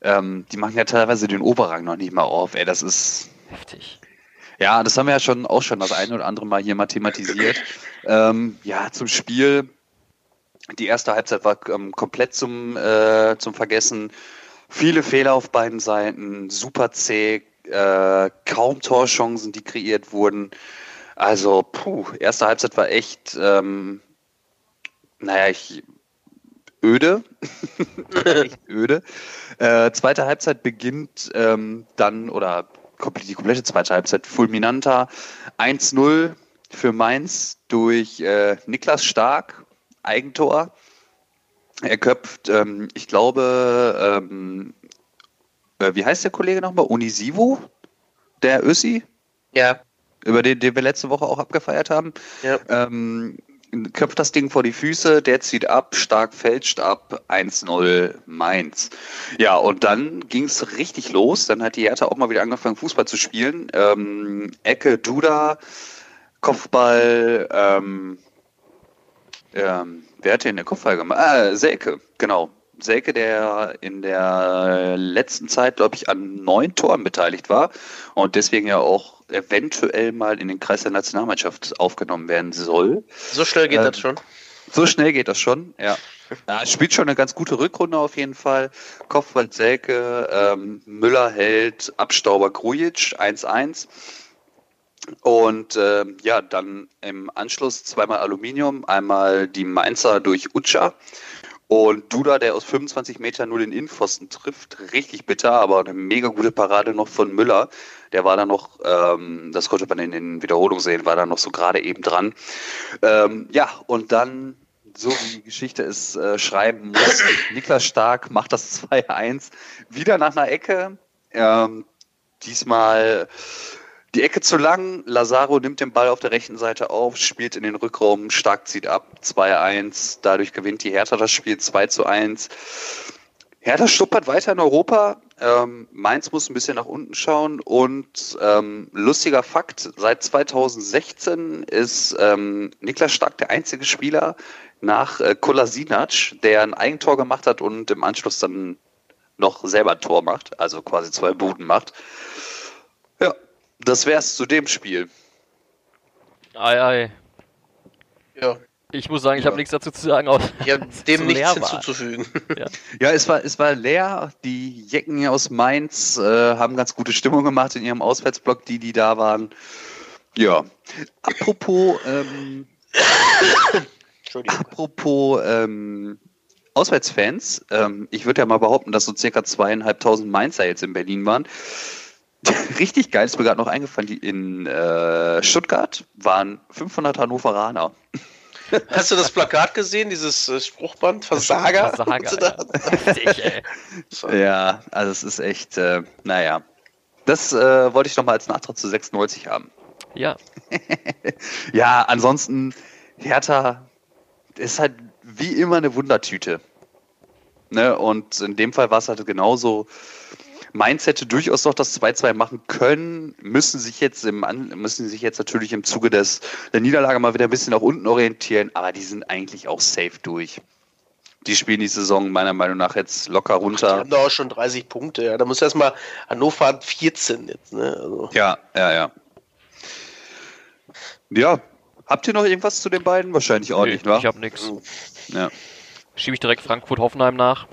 Ähm, die machen ja teilweise den Oberrang noch nicht mal auf. Ey, das ist. Heftig. Ja, das haben wir ja schon auch schon das eine oder andere Mal hier mal thematisiert. Ähm, ja, zum Spiel. Die erste Halbzeit war ähm, komplett zum, äh, zum Vergessen. Viele Fehler auf beiden Seiten, super zäh, äh, kaum Torchancen, die kreiert wurden. Also, puh, erste Halbzeit war echt, ähm, naja, ich, öde. echt öde. Äh, zweite Halbzeit beginnt ähm, dann, oder komplett, die komplette zweite Halbzeit fulminanter. 1-0 für Mainz durch äh, Niklas Stark, Eigentor. Er köpft, ähm, ich glaube, ähm, äh, wie heißt der Kollege nochmal? Unisivo? Der Össi? Ja, Über den, den wir letzte Woche auch abgefeiert haben. ja. Ähm, köpft das Ding vor die Füße, der zieht ab, stark fälscht ab, 1-0 Mainz. Ja, und dann ging es richtig los. Dann hat die Hertha auch mal wieder angefangen, Fußball zu spielen. Ähm, Ecke, Duda, Kopfball, ähm, ähm, wer hat denn der Kopfball gemacht? Ah, Selke, genau. Selke, der in der letzten Zeit, glaube ich, an neun Toren beteiligt war und deswegen ja auch eventuell mal in den Kreis der Nationalmannschaft aufgenommen werden soll. So schnell geht Ähm, das schon. So schnell geht das schon, ja. ja es spielt schon eine ganz gute Rückrunde auf jeden Fall. Kopfball Selke, ähm, Müller hält, Abstauber Grujic 1-1. Und ähm, ja, dann im Anschluss zweimal Aluminium, einmal die Mainzer durch Utscha und Duda, der aus 25 Metern nur den Innenpfosten trifft. Richtig bitter, aber eine mega gute Parade noch von Müller. Der war da noch, ähm, das konnte man in den Wiederholungen sehen, war da noch so gerade eben dran. Ähm, ja, und dann, so wie die Geschichte es äh, schreiben muss, Niklas Stark macht das 2-1 wieder nach einer Ecke. Ähm, diesmal die Ecke zu lang. Lazaro nimmt den Ball auf der rechten Seite auf, spielt in den Rückraum, Stark zieht ab, 2-1. Dadurch gewinnt die Hertha das Spiel 2-1. Hertha stuppert weiter in Europa. Ähm, Mainz muss ein bisschen nach unten schauen. Und ähm, lustiger Fakt, seit 2016 ist ähm, Niklas Stark der einzige Spieler nach äh, Kolasinac, der ein Eigentor gemacht hat und im Anschluss dann noch selber ein Tor macht, also quasi zwei Buden macht. Ja, das wär's zu dem Spiel. Ei, ei. Ja, Ich muss sagen, ich Ja. habe nichts dazu zu sagen, außer ich habe dass es dem nichts hinzuzufügen. Ja, es war, es war leer. Die Jecken aus Mainz äh, haben ganz gute Stimmung gemacht in ihrem Auswärtsblock, die, die da waren. Ja. Apropos, ähm, Entschuldigung. apropos ähm, Auswärtsfans, ähm, ich würde ja mal behaupten, dass so circa zweieinhalbtausend Mainzer jetzt in Berlin waren. Richtig geil, ist mir gerade noch eingefallen, die in äh, Stuttgart waren 500 Hannoveraner. Hast du das Plakat gesehen, dieses äh, Spruchband? Versager? Versager, ja. Ja, also es ist echt, äh, naja. Das äh, wollte ich noch mal als Nachtrag zu 96 haben. Ja, Ja, ansonsten, Hertha ist halt wie immer eine Wundertüte. Ne? Und in dem Fall war es halt genauso. Mainz hätte durchaus noch das 2-2 machen können, müssen sich jetzt im müssen sich jetzt natürlich im Zuge des, der Niederlage mal wieder ein bisschen nach unten orientieren, aber die sind eigentlich auch safe durch. Die spielen die Saison meiner Meinung nach jetzt locker Die runter. haben da auch schon 30 Punkte. Ja. Da muss erstmal Hannover hat 14 jetzt. Ne? Also, Ja, ja, ja. Ja, habt ihr noch irgendwas zu den beiden? Wahrscheinlich auch nee, nicht, wa? ich habe nichts. Ja. Schiebe ich direkt Frankfurt-Hoffenheim nach.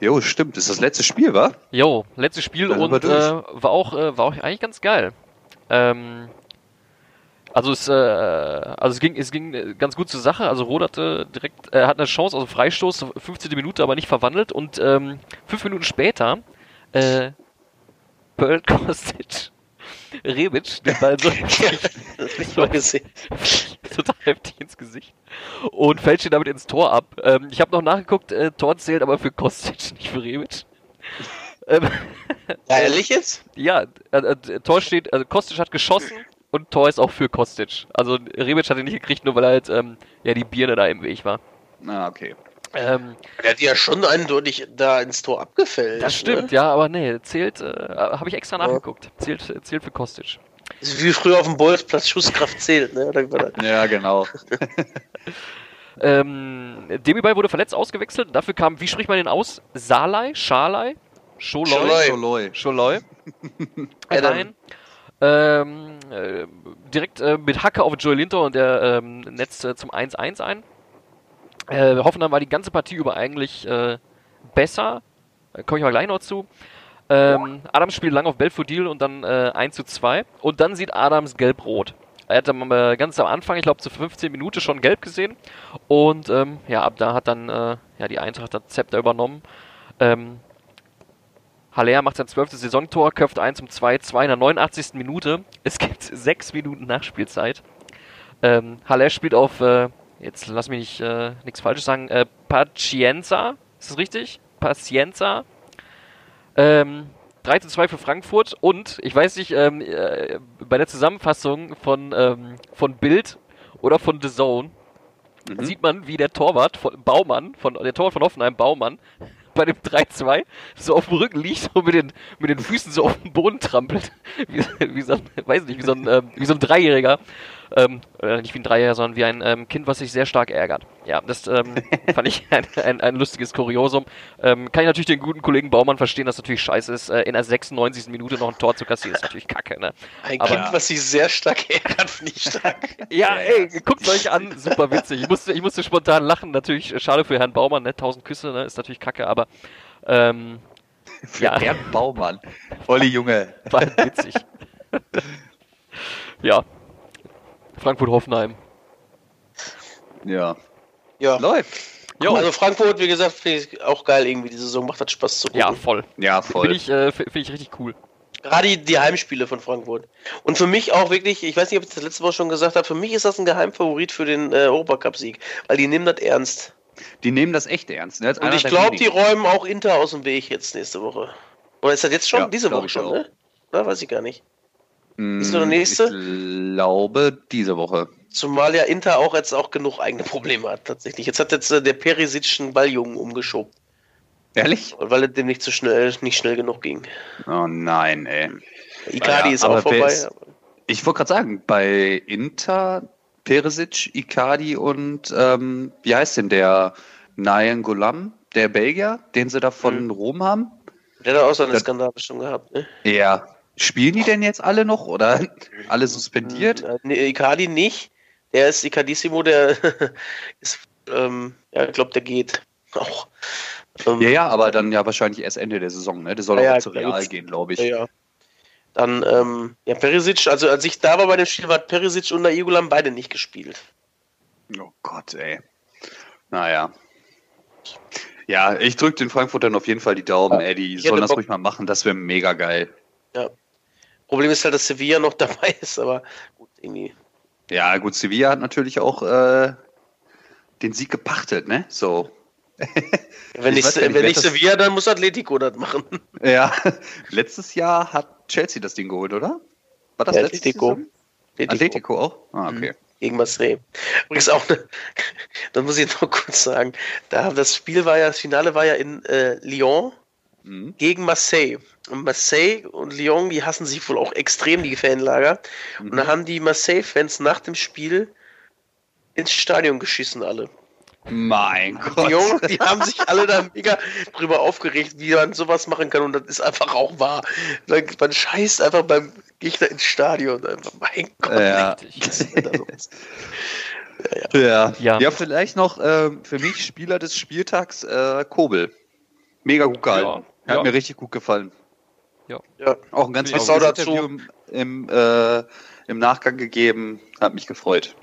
Jo, stimmt. Ist das letzte Spiel, wa? Jo, letztes Spiel Dann und äh, war auch äh, war auch eigentlich ganz geil. Ähm, also es, äh, also es ging es ging äh, ganz gut zur Sache. Also Rot hatte direkt äh, hat eine Chance, also Freistoß, 15. Minute, aber nicht verwandelt und ähm, fünf Minuten später äh, Pearl Kostic Rebic den Ball so das hab ich gesehen. total heftig ins Gesicht und fälscht ihn damit ins Tor ab. Ähm, ich habe noch nachgeguckt, äh, Tor zählt aber für Kostic, nicht für Rebic. ähm, Ja, ehrlich jetzt? ja, äh, äh, Tor steht, also Kostic hat geschossen und Tor ist auch für Kostic. Also Rebic hat ihn nicht gekriegt, nur weil halt ähm, ja die Birne da im Weg war. Ah, okay. Ähm, Der hat ja schon eindeutig da ins Tor abgefällt. das stimmt, Ne? ja, aber nee, zählt, äh, habe ich extra nachgeguckt. Zählt, zählt für Kostic. Ist Wie früher auf dem Bolzplatz Schusskraft zählt, ne? Ja, genau. Ähm, Demirbay wurde verletzt ausgewechselt. Dafür kam, wie spricht man den aus? Salai? Schalai? Scholoi? Scholoi. Scholoi. Dann- rein. Ähm, äh, direkt äh, mit Hacke auf Joel Linter und der ähm, netzt äh, zum 1-1 ein. Äh, Hoffenheim war die ganze Partie über eigentlich äh, besser. Da komme ich mal gleich noch zu. Ähm, Adams spielt lang auf Belfodil und dann äh, 1 zu 2. Und dann sieht Adams gelb-rot. Er hat am, äh, ganz am Anfang, ich glaube zu 15 Minuten schon gelb gesehen. Und ähm, ja, ab da hat dann äh, ja, die Eintracht das Zepter übernommen. Ähm, Haller macht sein zwölftes Saisontor, köpft 1 zum 2-2 in der 89. Minute. Es gibt sechs Minuten Nachspielzeit. Ähm, Haller spielt auf, äh, jetzt lass mich nicht, äh, nichts Falsches sagen, äh, Pacienza. Ist das richtig? Pacienza. Ähm, 3 zu 2 für Frankfurt und ich weiß nicht, ähm, äh, bei der Zusammenfassung von, ähm, von Bild oder von The Zone Mhm. sieht man, wie der Torwart von Baumann, von, der Torwart von Hoffenheim, Baumann, bei dem 3-2 so auf dem Rücken liegt und mit den, mit den Füßen so auf den Boden trampelt. Wie, wie so ein, weiß nicht, wie so ein, ähm, wie so ein Dreijähriger. Ähm, äh, nicht wie ein Dreijähriger, sondern wie ein ähm, Kind, was sich sehr stark ärgert. Ja, das ähm, fand ich ein, ein, ein lustiges Kuriosum. Ähm, kann ich natürlich den guten Kollegen Baumann verstehen, dass natürlich scheiße ist, äh, in der 96. Minute noch ein Tor zu kassieren. Ist natürlich kacke, ne? Ein Aber- Kind, was sich sehr stark ärgert, finde ich stark. Ja, ey, guckt euch an, super witzig. Ich musste, ich musste spontan lachen, natürlich äh, schade für Herrn Baumann, ne? Tausend Küsse, ne? Ist natürlich kacke, aber ähm, Für Ja. Bernd Baumann. Olli Junge. war witzig. ja. Frankfurt-Hoffenheim. Ja. Ja. Läuft. Jo. Also Frankfurt, wie gesagt, finde ich auch geil irgendwie. Die Saison macht das Spaß zu gucken. Ja, voll. Ja, voll. Finde ich, äh, find ich richtig cool. Gerade die, die Heimspiele von Frankfurt. Und für mich auch wirklich, ich weiß nicht, ob ich das letzte Woche schon gesagt habe, für mich ist das ein Geheimfavorit für den äh, Europacup-Sieg, weil die nehmen das ernst. Die nehmen das echt ernst. Ne? Und ich glaube, die räumen auch Inter aus dem Weg jetzt nächste Woche. Oder ist das jetzt schon? Ja, Diese Woche schon, auch. ne? Oder weiß ich gar nicht. Mm, ist nur der nächste? Ich glaube, diese Woche. Zumal ja Inter auch jetzt auch genug eigene Probleme hat, tatsächlich. Jetzt hat jetzt äh, der Perisic einen Balljungen umgeschoben, Ehrlich? weil es dem nicht zu schnell, nicht schnell genug ging. Oh nein, ey. Icardi Ja, ist auch vorbei. ist- Ich wollte gerade sagen, bei Inter, Perisic, Icardi und ähm, wie heißt denn der Nayan Golam, der Belgier, den sie da von Mhm. Rom haben? Der hat auch seine Das- Skandale schon gehabt, ne? Ja. Spielen die denn jetzt alle noch oder alle suspendiert? Äh, Nee, Icardi nicht. Der ist Icardissimo, der ist, ähm, ja, ich glaube, der geht auch. Ähm, Ja, ja, aber dann ja wahrscheinlich erst Ende der Saison, ne? Der soll Ja, auch ja, zu Real jetzt- gehen, glaube ich. ja, ja. Dann, ähm, ja, Perisic, also als ich da war bei dem Spiel, hat Perisic und Nainggolan beide nicht gespielt. Oh Gott, ey. Naja. Ja, ich drücke den Frankfurtern auf jeden Fall die Daumen, ey. Die Ich sollen das Bock- ruhig mal machen, das wäre mega geil. Problem ist halt, dass Sevilla noch dabei ist, aber gut, irgendwie. Ja, gut, Sevilla hat natürlich auch äh, den Sieg gepachtet, ne? So. Wenn Ich nicht, nicht, wenn nicht das- Sevilla, dann muss Atletico das machen. Ja, letztes Jahr hat Chelsea das Ding geholt, oder? War das Ja, Atletico. Saison? Atletico auch? Ah, okay. Gegen Marseille. Übrigens auch, ne, da muss ich noch kurz sagen, da das Spiel war ja, das Finale war ja in äh, Lyon Mhm. gegen Marseille. Und Marseille und Lyon, die hassen sich wohl auch extrem, die Fanlager. Und Mhm. da haben die Marseille-Fans nach dem Spiel ins Stadion geschissen alle. Mein Gott. Lyon, die haben sich alle da mega drüber aufgeregt, wie man sowas machen kann. Und das ist einfach auch wahr. Man man scheißt einfach beim Gegner ins Stadion. Einfach, mein Gott. Ja. Los? Ja. Ja. ja. vielleicht noch ähm, für mich Spieler des Spieltags äh, Kobel. Mega gut gehalten. Ja. Hat Ja. mir richtig gut gefallen. Ja. Auch ein ganz tolles auch dazu. Interview im, im, äh, im Nachgang gegeben. Hat mich gefreut.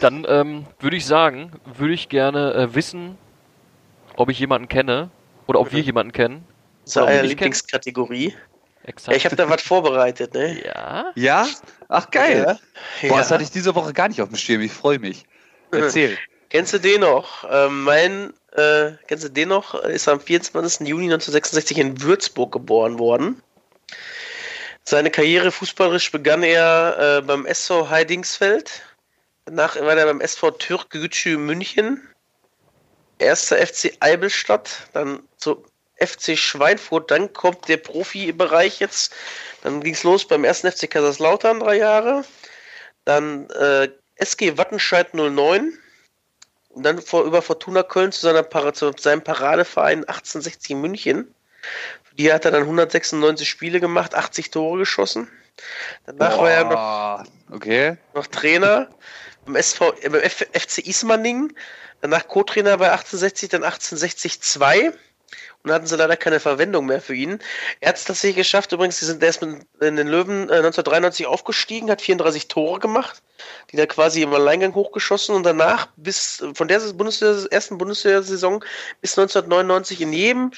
Dann ähm, würde ich sagen, würde ich gerne äh, wissen, ob ich jemanden kenne oder ob wir jemanden kennen. Kennen. Lieblingskategorie. Exakt. Ja, ich habe da was vorbereitet, ne? ja. Ja? Ach geil. Ja. Boah, ja. das hatte ich diese Woche gar nicht auf dem Schirm. Ich freue mich. Erzähl. Kennst du den noch? Ähm, mein, äh, kennst du den noch? Ist am 24. Juni 1966 in Würzburg geboren worden. Seine Karriere fußballerisch begann er äh, beim SV Heidingsfeld. Danach war er beim SV Türk Gücü München. erster FC Eibelstadt, dann zu FC Schweinfurt, dann kommt der Profibereich jetzt. Dann ging es los beim ersten FC Kaiserslautern drei Jahre. Dann äh, SG Wattenscheid 09. Und dann vor, über Fortuna Köln zu, seiner, zu seinem Paradeverein 1860 München. Für die hat er dann 196 Spiele gemacht, 80 Tore geschossen. Danach Boah, war er noch, okay. noch Trainer beim, SV, äh, beim FC Ismaning. Danach Co-Trainer bei 1860, dann 1860 2 und hatten sie leider keine Verwendung mehr für ihn. Er hat es tatsächlich geschafft, übrigens, sie sind erst in den Löwen äh, 1993 aufgestiegen, hat 34 Tore gemacht, die da quasi im Alleingang hochgeschossen und danach bis von der Bundesliga, ersten Bundesliga-Saison bis 1999 in jedem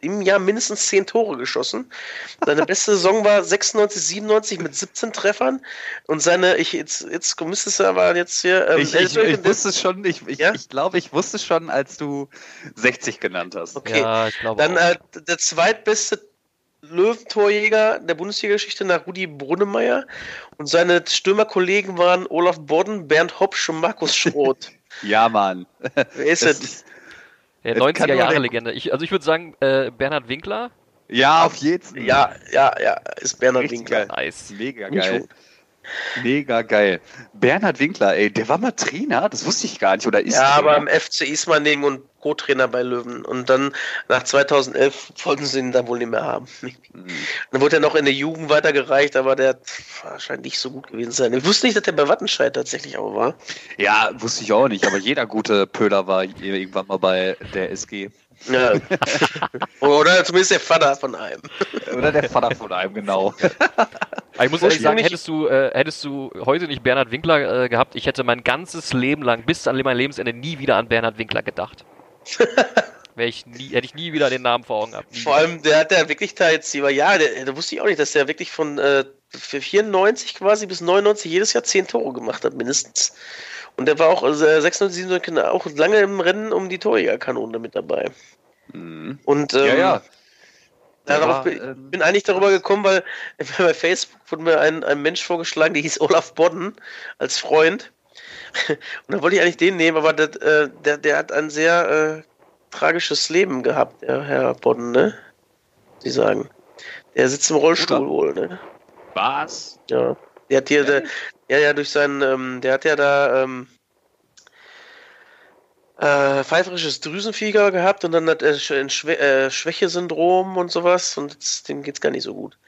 im Jahr mindestens 10 Tore geschossen. Seine beste Saison war 96, 97 mit 17 Treffern. Und seine, ich, jetzt, jetzt müsstest du aber jetzt hier. Ähm, ich, ich, ich wusste schon, ich, ich, ja? ich glaube, ich wusste schon, als du 60 genannt hast. Okay, ja, ich glaube dann äh, der zweitbeste Löwentorjäger der Bundesliga-Geschichte nach Rudi Brunnemeyer. Und seine Stürmerkollegen waren Olaf Bodden, Bernd Hopsch und Markus Schroth. ja, Mann. Wer ist das? Der 90er-Jahre-Legende. Ich, also ich würde sagen, äh, Bernhard Winkler. Ja, auf jeden Fall. Ja, ja, ja, ist Bernhard Richtig Winkler. Nice. Mega geil. Mega geil. Bernhard Winkler, ey, der war mal Trainer, das wusste ich gar nicht, oder ist Ja, aber im FC Ismaning und Co-Trainer bei Löwen. Und dann nach 2011 wollten sie ihn dann wohl nicht mehr haben. Mhm. Dann wurde er noch in der Jugend weitergereicht, aber der scheint nicht so gut gewesen sein. Ich wusste nicht, dass der bei Wattenscheid tatsächlich auch war. Ja, wusste ich auch nicht, aber jeder gute Pöder war irgendwann mal bei der SG. Ja. Oder zumindest der Vater von einem. Oder der Vater von einem, genau. ich muss ehrlich sagen, hättest du, äh, hättest du heute nicht Bernhard Winkler äh, gehabt, ich hätte mein ganzes Leben lang, bis an mein Lebensende, nie wieder an Bernhard Winkler gedacht. ich nie, hätte ich nie wieder den Namen vor Augen gehabt. Nie vor allem, der hat ja wirklich da jetzt über Jahre, der, da wusste ich auch nicht, dass der wirklich von äh, 94 quasi bis 99 jedes Jahr 10 Tore gemacht hat, mindestens. Und der war auch also 96, 97 auch lange im Rennen um die Torjägerkanone mit dabei. Mhm. Und ähm, ja, ja. Darauf bin, äh, bin eigentlich darüber gekommen, weil bei Facebook wurde mir ein, ein Mensch vorgeschlagen, der hieß Olaf Bodden als Freund. Und dann wollte ich eigentlich den nehmen, aber der, äh, der, der hat ein sehr äh, tragisches Leben gehabt, der Herr Bodden, ne? Sie sagen. Der sitzt im Rollstuhl Oder? wohl, ne? Was? Ja. Der hat hier, der, ja, ja, durch seinen, ähm, der hat ja da ähm, äh, pfeiferisches Drüsenfieber gehabt und dann hat er ein Schwä äh, Schwächesyndrom und sowas und jetzt, dem geht's gar nicht so gut.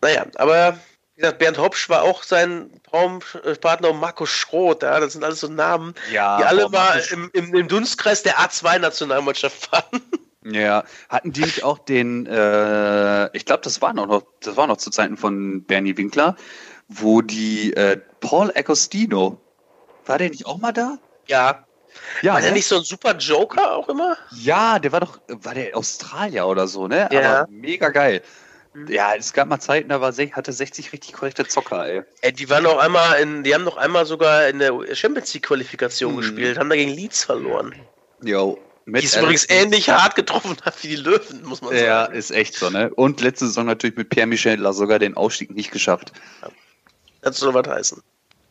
Naja, aber gesagt, Bernd Hopsch war auch sein Traumpartner und Markus Schroth, ja, das sind alles so Namen, ja, die alle mal im, im, im, Dunstkreis der A2-Nationalmannschaft waren. Ja, hatten die nicht auch den, äh, ich glaube, das war noch, das war noch zu Zeiten von Bernie Winkler, wo die äh, Paul Agostino, war der nicht auch mal da? Ja. ja war der ne? nicht so ein super Joker auch immer? Ja, der war doch, war der Australier oder so, ne? Ja. Aber mega geil. Mhm. Ja, es gab mal Zeiten, da war, hatte 60 richtig korrekte Zocker, ey. ey. Die waren noch einmal in, die haben noch einmal sogar in der Champions League Qualifikation mhm. gespielt, haben da gegen Leeds verloren. Jo. Mit die ist übrigens ähnlich hart getroffen hat wie die Löwen, muss man sagen. Ja, ist echt so, ne? Und letzte Saison natürlich mit Pierre-Michel sogar den Ausstieg nicht geschafft. Ja. Das soll was heißen.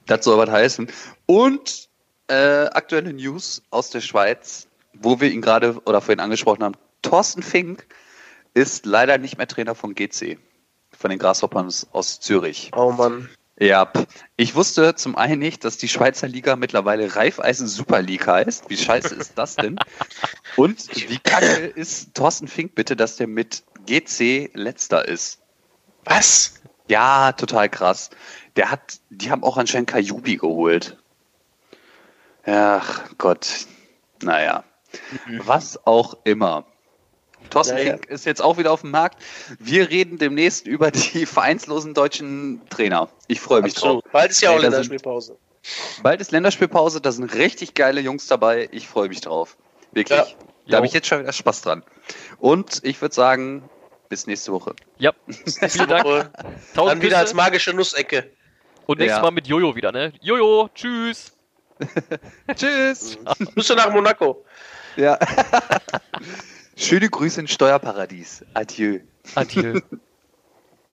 Das soll was heißen. Und äh, aktuelle News aus der Schweiz, wo wir ihn gerade oder vorhin angesprochen haben. Thorsten Fink ist leider nicht mehr Trainer von GC, von den Grasshoppers aus Zürich. Oh Mann. Ja, ich wusste zum einen nicht, dass die Schweizer Liga mittlerweile Raiffeisen Super League heißt. Wie scheiße ist das denn? Und wie kacke ist Thorsten Fink bitte, dass der mit GC letzter ist? Was? Ja, total krass. Der hat, die haben auch anscheinend Kajubi geholt. Ach Gott. Naja. Mhm. Was auch immer. Thorsten naja. Fink ist jetzt auch wieder auf dem Markt. Wir reden demnächst über die vereinslosen deutschen Trainer. Ich freue mich Absolut. drauf. Bald ist ja auch Länderspielpause. Bald ist Länderspielpause, da sind richtig geile Jungs dabei. Ich freue mich drauf. Wirklich. Ja. Da habe ich jetzt schon wieder Spaß dran. Und ich würde sagen, bis nächste Woche. Ja, vielen Dank. Dann wieder als magische Nussecke. Und nächstes ja. Mal mit Jojo wieder, ne? Jojo, tschüss. tschüss. Grüße nach Monaco. Ja. Schöne Grüße in Steuerparadies. Adieu. Adieu.